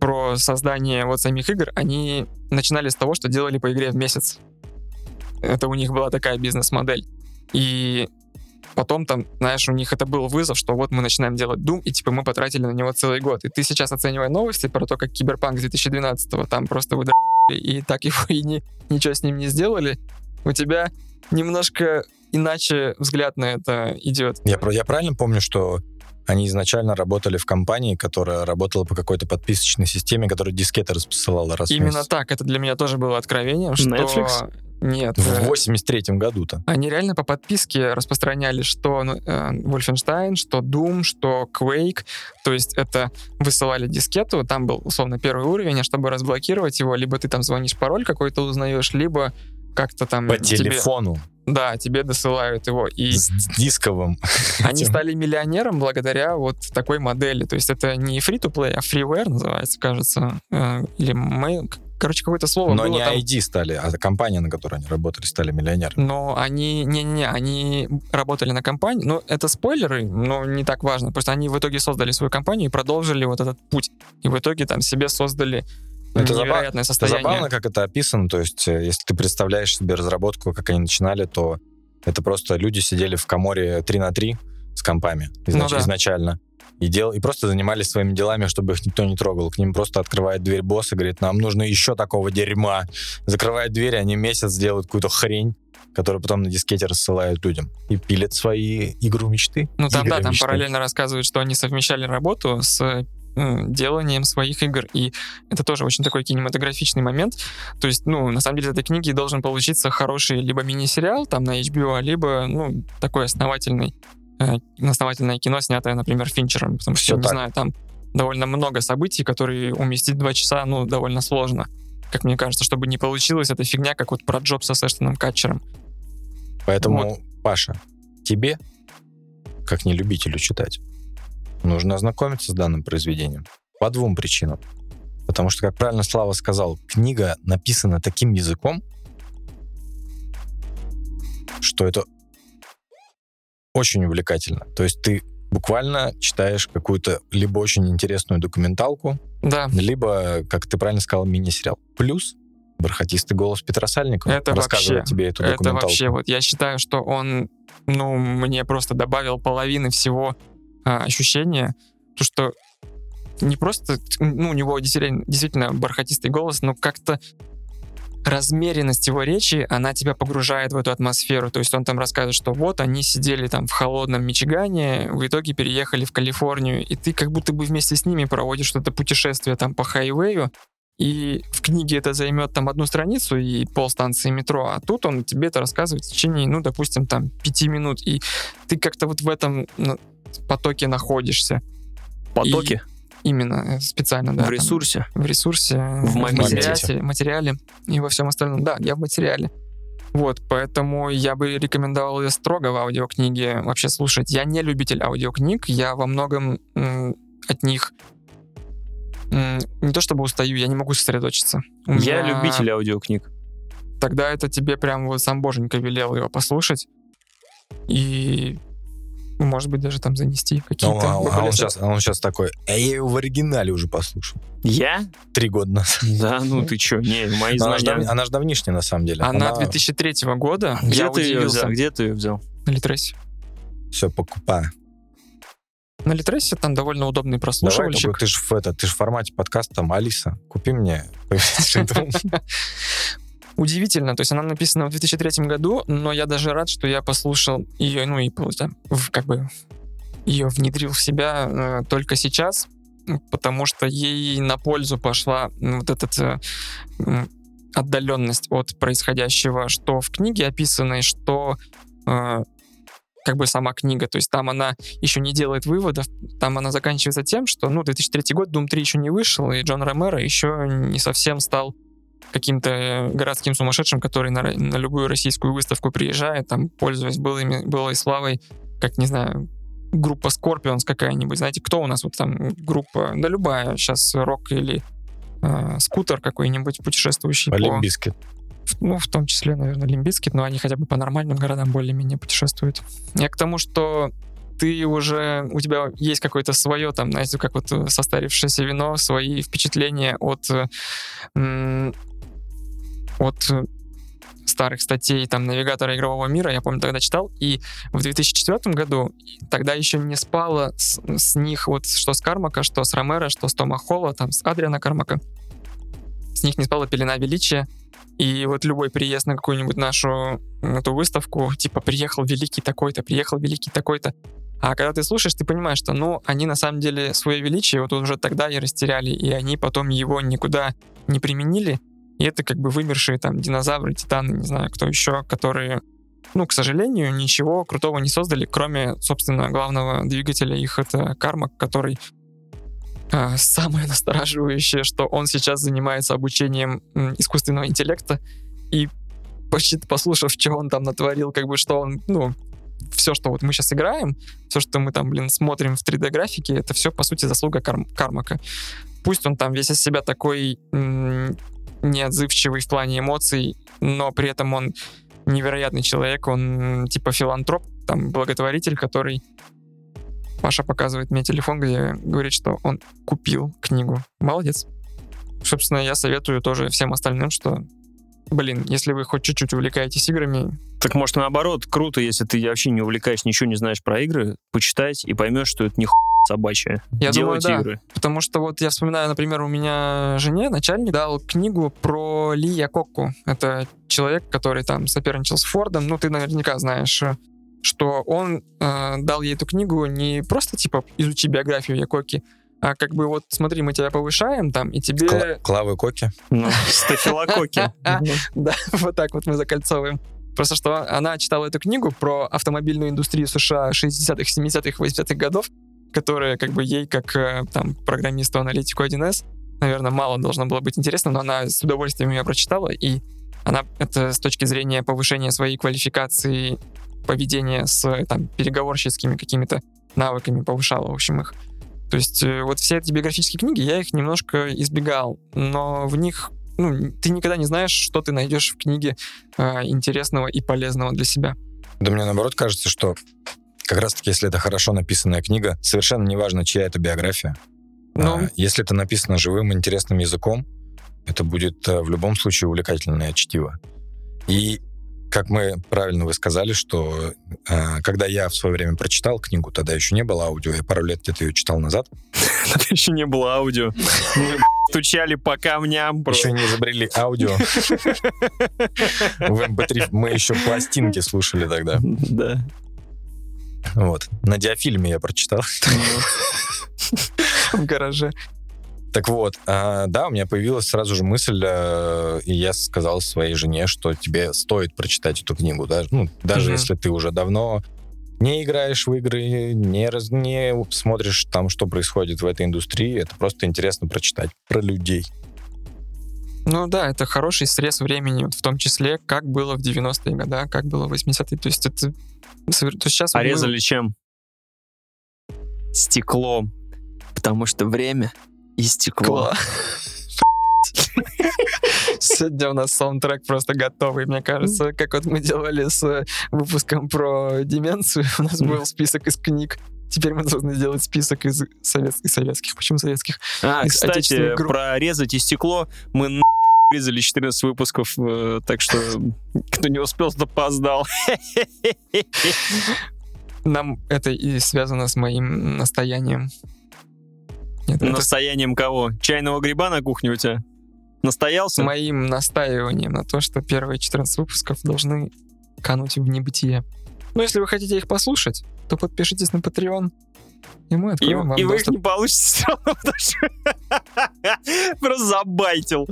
S2: про создание вот самих игр, они начинали с того, что делали по игре в месяц. Это у них была такая бизнес-модель. И потом там, знаешь, у них это был вызов, что вот мы начинаем делать Doom, и типа мы потратили на него целый год. И ты сейчас оценивая новости про то, как Киберпанк 2012 там просто выдали и так его и не, ничего с ним не сделали, у тебя немножко иначе взгляд на это идет.
S1: Я, я правильно помню, что они изначально работали в компании, которая работала по какой-то подписочной системе, которая дискеты рассылала раз
S2: Именно
S1: месяц.
S2: так, это для меня тоже было откровением, что...
S3: Netflix?
S2: Нет.
S1: В
S2: э,
S1: 83-м году-то.
S2: Они реально по подписке распространяли что ну, э, Wolfenstein, что Doom, что Quake. То есть это высылали дискету, там был условно первый уровень, а чтобы разблокировать его, либо ты там звонишь пароль какой-то узнаешь, либо как-то там
S1: По
S2: тебе,
S1: телефону.
S2: Да, тебе досылают его. И
S1: С дисковым.
S2: они стали миллионером благодаря вот такой модели. То есть это не free-to-play, а freeware называется, кажется. Э, Или мы... Короче, какое-то слово
S1: Но
S2: было
S1: не
S2: там.
S1: ID стали, а компания, на которой они работали, стали миллионерами.
S2: Но они, не-не-не, они работали на компании, ну, это спойлеры, но не так важно, просто они в итоге создали свою компанию и продолжили вот этот путь, и в итоге там себе создали
S1: Это заба-
S2: невероятное
S1: Это
S2: состояние.
S1: забавно, как это описано. То есть, э, если ты представляешь себе разработку, как они начинали, то это просто люди сидели в коморе 3 на 3 с компами изнач-
S2: Ну да.
S1: изначально. И, дел... и просто занимались своими делами, чтобы их никто не трогал. К ним просто открывает дверь босс и говорит, нам нужно еще такого дерьма. Закрывает дверь, они месяц делают какую-то хрень, которую потом на дискете рассылают людям. И пилят свои игру мечты.
S2: Ну, там, да, там
S1: мечты.
S2: параллельно рассказывают, что они совмещали работу с деланием своих игр, и это тоже очень такой кинематографичный момент. То есть, ну, на самом деле, из этой книги должен получиться хороший либо мини-сериал там на HBO, либо, ну, такой основательный, э, основательное кино, снятое, например, Финчером, потому что,
S1: Всё
S2: не
S1: так.
S2: знаю, там довольно много событий, которые уместить два часа, ну, довольно сложно. Как мне кажется, чтобы не получилась эта фигня, как вот про Джобса с Эштоном Катчером.
S1: Поэтому, Паша, тебе, как не любителю читать, нужно ознакомиться с данным произведением по двум причинам. Потому что, как правильно Слава сказал, книга написана таким языком, что это очень увлекательно. То есть ты буквально читаешь какую-то либо очень интересную документалку,
S2: Да,
S1: либо, как ты правильно сказал, мини-сериал. Плюс бархатистый голос Петра Сальникова
S2: Это
S1: рассказывает
S2: вообще-
S1: тебе эту
S2: Это
S1: документалку.
S2: вообще, вот я считаю, что он, ну, мне просто добавил половины всего а, ощущения, то что не просто, ну, у него действительно, бархатистый голос, но как-то размеренность его речи, она тебя погружает в эту атмосферу. То есть он там рассказывает, что вот они сидели там в холодном Мичигане, в итоге переехали в Калифорнию, и ты как будто бы вместе с ними проводишь что-то путешествие там по хайвею, и в книге это займет там одну страницу и полстанции метро, а тут он тебе это рассказывает в течение, ну, допустим, там пяти минут, и ты как-то вот в этом ну, потоке находишься.
S3: Потоки
S2: Именно, э, специально, да.
S3: в
S2: там,
S3: ресурсе.
S2: в ресурсе,
S3: В моменте.
S2: материале, материале и во всем остальном. Да, я в материале. Вот, поэтому я бы рекомендовал ее строго в аудиокниге вообще слушать. Я не любитель аудиокниг, я во многом м, от них м, не то чтобы устаю, я не могу сосредоточиться. У
S3: Я
S2: меня-
S3: любитель аудиокниг.
S2: Тогда это тебе прям вот сам боженька велел его послушать. И ну, может быть, даже там занести
S1: Ну,
S2: какие-то...
S1: а, а он
S2: более-
S1: сейчас, он сейчас такой, а я ее в оригинале уже послушал.
S3: Я?
S1: Три года назад.
S3: Да, ну ты чё, не, мои
S1: Но Она же
S3: знания...
S1: дав- она же давнишняя, на самом деле.
S2: Она 2003 года.
S3: Где
S2: я
S3: ты ее взял? Где ты ее взял?
S2: На Литресе.
S1: Все, покупаю.
S2: На Литресе там довольно удобный
S1: Давай,
S2: прослушивальщик.
S1: только ты же в, это, ты ж в формате подкаста, там, Алиса, купи мне.
S2: Удивительно, то есть она написана в 2003 году, но я даже рад, что я послушал ее, ну и в- как бы ее внедрил в себя э, только сейчас, потому что ей на пользу пошла вот эта отдаленность от происходящего, что в книге описанной, что э, как бы сама книга, то есть там она еще не делает выводов, там она заканчивается тем, что, ну, 2003 год, Doom 3 еще не вышел, и Джон Ромеро еще не совсем стал каким-то городским сумасшедшим, который на, на любую российскую выставку приезжает, там, пользуясь былыми, былой славой, как, не знаю, группа Scorpions какая-нибудь. Знаете, кто у нас вот там группа? Да любая. Сейчас рок или э, скутер какой-нибудь путешествующий по... В- Ну, в том числе, наверное, Лимбицкий, но они хотя бы по нормальным городам более-менее путешествуют. Я к тому, что ты уже, у тебя есть какое-то свое, там, знаете, как вот э, состарившееся вино, свои впечатления от, э, м, от э, старых статей там навигатора игрового мира, я помню, тогда читал, и в 2004 году тогда еще не спало с, с них вот что с Кармака, что с Ромера, что с Тома Холла, там с Адриана Кармака. С них не спала пелена величия, и вот любой приезд на какую-нибудь нашу эту выставку, типа приехал великий такой-то, приехал великий такой-то, а когда ты слушаешь, ты понимаешь, что, ну, они на самом деле свое величие вот уже тогда и растеряли, и они потом его никуда не применили, и это как бы вымершие там динозавры, титаны, не знаю, кто еще, которые, ну, к сожалению, ничего крутого не создали, кроме, собственно, главного двигателя их, это Кармак, который а, самое настораживающее, что он сейчас занимается обучением искусственного интеллекта, и почти послушав, что он там натворил, как бы что он, ну, все, что вот мы сейчас играем, все, что мы там, блин, смотрим в 3D-графике, это все, по сути, заслуга Карм- Кармака. Пусть он там весь из себя такой неотзывчивый в плане эмоций, но при этом он невероятный человек, он типа филантроп, там, благотворитель, который Паша показывает мне телефон, где говорит, что он купил книгу. Молодец. Собственно, я советую тоже всем остальным, что, блин, если вы хоть чуть-чуть увлекаетесь играми,
S3: Так может наоборот, круто, если ты вообще не увлекаешь, ничего не знаешь про игры, почитать и поймешь, что это не хуй собачья.
S2: Я думаю,
S3: Делать
S2: да.
S3: игры.
S2: Потому что вот я вспоминаю, например, у меня жене начальник дал книгу про Ли Якокку. Это человек, который там соперничал с Фордом. Ну, ты наверняка знаешь, что он э, дал ей эту книгу не просто типа изучи биографию Якоки, а как бы вот смотри, мы тебя повышаем там, и тебе...
S1: Кла- Клавы Коки.
S3: Ну, стафилококки.
S2: Да, вот так вот мы закольцовываем. Просто что она читала эту книгу про автомобильную индустрию США 60-х, 70-х, 80-х годов, которая как бы ей, как э, там программисту, аналитику 1С, наверное, мало должно было быть интересно, но она с удовольствием ее прочитала, и она это с точки зрения повышения своей квалификации, поведения с там, переговорщицкими какими-то навыками повышала, в общем, их. То есть э, вот все эти биографические книги, я их немножко избегал, но в них ну, ты никогда не знаешь, что ты найдешь в книге э, интересного и полезного для себя.
S1: Да мне наоборот кажется, что как раз-таки, если это хорошо написанная книга, совершенно неважно, чья это биография.
S2: Ну.
S1: А, если это написано живым, интересным языком, это будет э, в любом случае увлекательное чтиво. И как мы правильно вы сказали, что э, когда я в свое время прочитал книгу, тогда еще не было аудио, я пару лет где-то ее читал назад,
S3: Тогда еще не было аудио. Мы стучали по камням. просто.
S1: еще не изобрели аудио. В MP3 мы еще пластинки слушали тогда.
S3: Да.
S1: Вот. На диафильме я прочитал.
S2: в гараже.
S1: Так вот, а, да, у меня появилась сразу же мысль, э, и я сказал своей жене, что тебе стоит прочитать эту книгу, да, ну, даже если ты уже давно не играешь в игры, не, раз, не смотришь там, что происходит в этой индустрии, это просто интересно прочитать про людей.
S2: Ну да, это хороший срез времени, в том числе, как было в 90-е годы, как было в 80-е. То есть это... То сейчас
S3: А
S2: мы-
S3: резали чем? Стеклом. Потому что время и стекло.
S2: Сегодня у нас саундтрек просто готовый, мне кажется. Как вот мы делали с выпуском про деменцию, у нас был список из книг. Теперь мы должны сделать список из советских. советских. Почему советских?
S3: А,
S2: Из
S3: кстати,
S2: отечественных групп.
S3: про резать и стекло мы на резали 14 выпусков, э, так что кто не успел, тот опоздал.
S2: Нам это и связано с моим настоянием. Нет, это
S3: Настоянием кого? Чайного гриба на кухне у тебя? Настоялся?
S2: моим настаиванием на то, что первые 14 выпусков должны кануть в небытие. Но если вы хотите их послушать, то подпишитесь на Patreon, и мы
S3: И,
S2: откроем вам
S3: и вы их
S2: доступ.
S3: не получите все равно, потому что просто забайтил.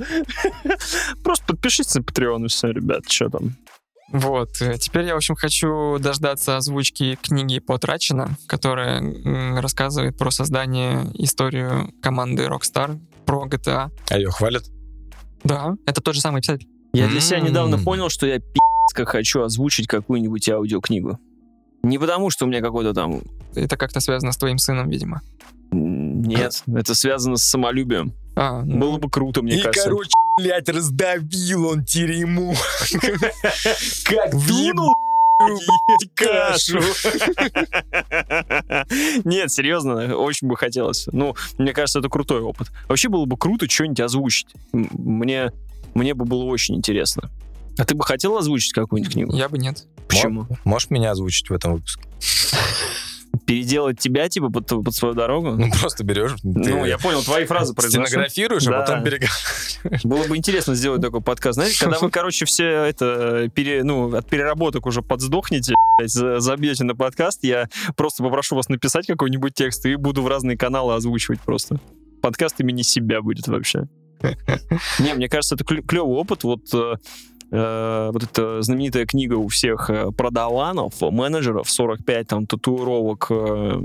S3: Просто подпишитесь на Patreon и все, ребят, что там.
S2: Вот. э, Теперь я, в общем, хочу дождаться озвучки книги Потрачено, которая рассказывает про создание, историю команды Rockstar, про GTA.
S1: А ее хвалят?
S2: Да, это тот же самый писатель.
S3: Я для себя недавно понял, что я пи***ц как хочу озвучить какую-нибудь аудиокнигу. Не потому, что у меня какой-то там...
S2: Это как-то связано с твоим сыном, видимо.
S3: Нет, это связано с самолюбием.
S2: А, ну,
S3: Было бы круто, мне кажется.
S1: блядь, раздавил он терему. Как
S3: Дунул, кашу. Нет, серьезно, очень бы хотелось. Ну, мне кажется, это крутой опыт. Вообще было бы круто что-нибудь озвучить. Мне, мне бы было очень интересно. А ты бы хотел озвучить какую-нибудь книгу?
S2: Я бы нет.
S3: Почему?
S1: Можешь меня озвучить в этом выпуске?
S3: Переделать тебя, типа, под, под свою дорогу?
S1: Ну, просто берешь,
S3: Ну, я понял, твои фразы произношу.
S1: стенографируешь,
S3: Да.
S1: а потом переговариваешь.
S3: Было бы интересно сделать такой подкаст. Знаете, когда вы, короче, все это пере, ну, от переработок уже подсдохнете, забьете на подкаст, я просто попрошу вас написать какой-нибудь текст и буду в разные каналы озвучивать просто. Подкаст имени себя будет вообще. Не, мне кажется, это клевый опыт. Вот э, вот эта знаменитая книга у всех э, продаванов, менеджеров, 45 там татуировок э,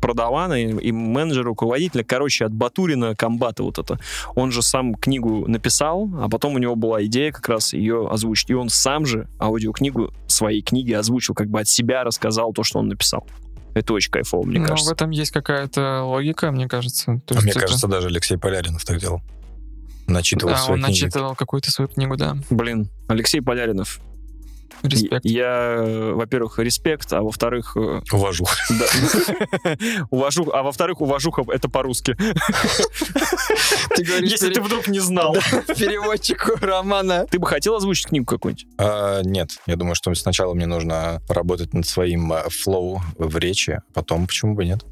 S3: продавана и, и менеджера, руководителя, короче, от Батурина комбата вот это. Он же сам книгу написал, а потом у него была идея как раз ее озвучить. И он сам же аудиокнигу своей книги озвучил, как бы от себя рассказал то, что он написал. Это очень кайфово, мне
S2: Но в
S3: кажется.
S2: этом есть какая-то логика, мне кажется. То
S1: А
S2: есть
S1: мне
S2: это-
S1: кажется, даже Алексей Поляринов так делал. Начитывал
S2: Да,
S1: свои
S2: он
S1: книги.
S2: начитывал какую-то свою книгу, да.
S3: Блин, Алексей Поляринов.
S2: Респект.
S3: Я, э, во-первых, респект, а во-вторых, э,
S1: Увожу.
S3: Да. Увожу, а во-вторых, уважуха это по-русски.
S2: Ты говоришь
S3: Если ты вдруг не знал.
S2: переводчику романа.
S3: Ты бы хотел озвучить книгу какую-нибудь?
S1: А, нет, я думаю, что сначала мне нужно поработать над своим а, флоу в речи, а потом почему бы нет.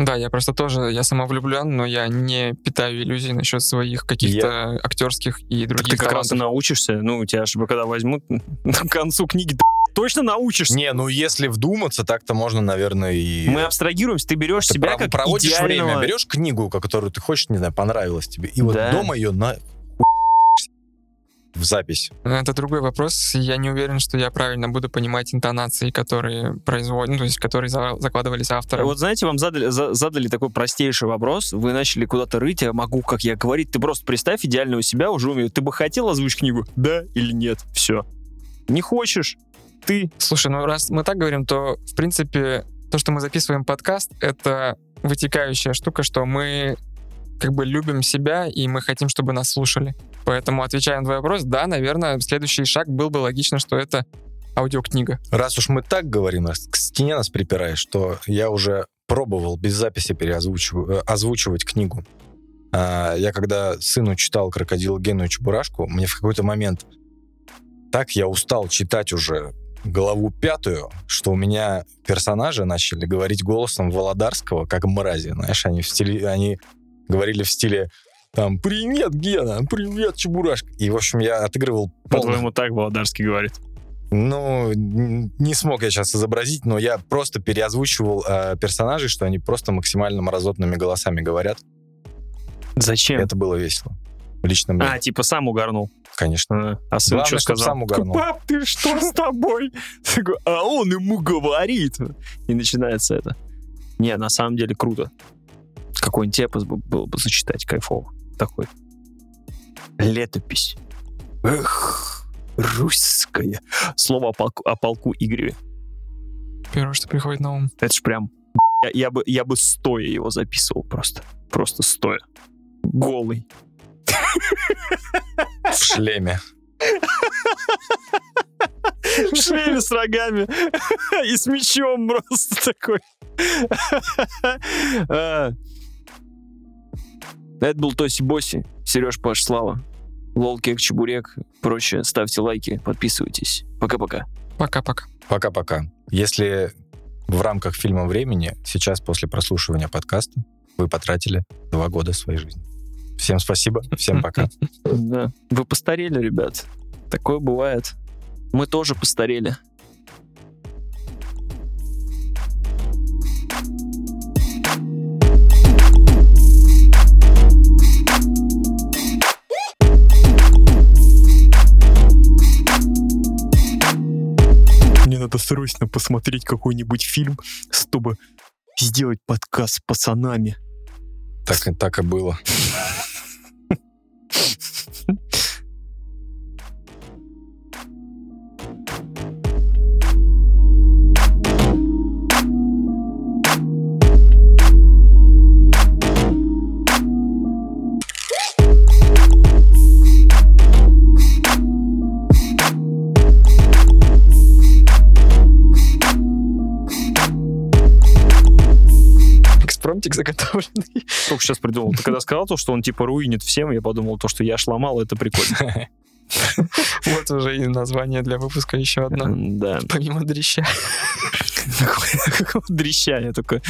S2: Да, я просто тоже, я самовлюблен, но я не питаю иллюзий насчет своих каких-то актерских и
S3: Так
S2: других
S3: ты как раз и научишься. Ну, тебя же когда возьмут к концу книги, ты точно научишься.
S1: Не, ну если вдуматься, так-то можно, наверное, и...
S3: Мы абстрагируемся, ты берешь
S1: Ты
S3: себя
S1: пров-
S3: как
S1: проводишь
S3: идеального...
S1: время, берешь книгу, которую ты хочешь, не знаю, понравилась тебе, и вот
S3: Да.
S1: дома ее на в запись.
S2: Это другой вопрос. Я не уверен, что я правильно буду понимать интонации, которые производят, ну, то есть которые за- закладывались автором.
S3: Вот знаете, вам задали, за- задали такой простейший вопрос, вы начали куда-то рыть, я могу, как я говорить, ты просто представь идеального себя, уже умею. Ты бы хотел озвучить книгу? Да или нет? Все. Не хочешь? Ты
S2: Слушай, ну раз мы так говорим, то, в принципе, то, что мы записываем подкаст, это вытекающая штука, что мы как бы любим себя, и мы хотим, чтобы нас слушали. Поэтому, отвечая на твой вопрос, да, наверное, следующий шаг был бы логично, что это аудиокнига.
S1: Раз уж мы так говорим, к стене нас припираешь, что я уже пробовал без записи переозвучивать э, книгу. А, Я когда сыну читал «Крокодил Гену и Чебурашку», мне в какой-то момент так я устал читать уже главу пятую, что у меня персонажи начали говорить голосом Володарского, как мрази. Знаешь, они в стиле, они говорили в стиле там «Привет, Гена! Привет, Чебурашка!» И, в общем, я отыгрывал
S3: по-твоему так Володарский говорит.
S1: ну, не смог я сейчас изобразить, но я просто переозвучивал э, персонажей, что они просто максимально мразотными голосами говорят.
S3: Зачем?
S1: Это было весело. Лично мне,
S3: А, типа сам угорнул.
S1: конечно.
S3: А, а сын
S1: Главное,
S3: что сказал?
S1: сам угорнул.
S3: Пап, ты что с тобой? А он ему говорит. И начинается это. Не, на самом деле круто. Какой-нибудь эпос бы- было бы зачитать кайфово. Такой. Летопись. Эх, русская. Слово о полку, о полку Игореве.
S2: Первое, что приходит на ум.
S3: Это ж прям... Я, я бы, я бы стоя его записывал просто. Просто стоя. Голый.
S1: В шлеме.
S3: В шлеме с рогами и с мечом просто такой. Это был Тоси Боси, Сереж Паш Слава, Лол Кек Чебурек, прочее. Ставьте лайки, подписывайтесь. Пока-пока.
S2: Пока-пока.
S1: Пока-пока. Если в рамках фильма времени, сейчас после прослушивания подкаста, вы потратили два года своей жизни. Всем спасибо, всем пока.
S3: Да. Вы постарели, ребят. Такое бывает. Мы тоже постарели. Надо срочно посмотреть какой-нибудь фильм, чтобы сделать подкаст с пацанами.
S1: Так, так и было.
S2: фантик заготовленный.
S3: Только сейчас придумал. Ты когда сказал то, что он типа руинит всем, я подумал, то, что я шломал, это прикольно.
S2: Вот уже и название для выпуска еще одно.
S3: Да.
S2: Помимо дрища.
S3: Дрища, я такой...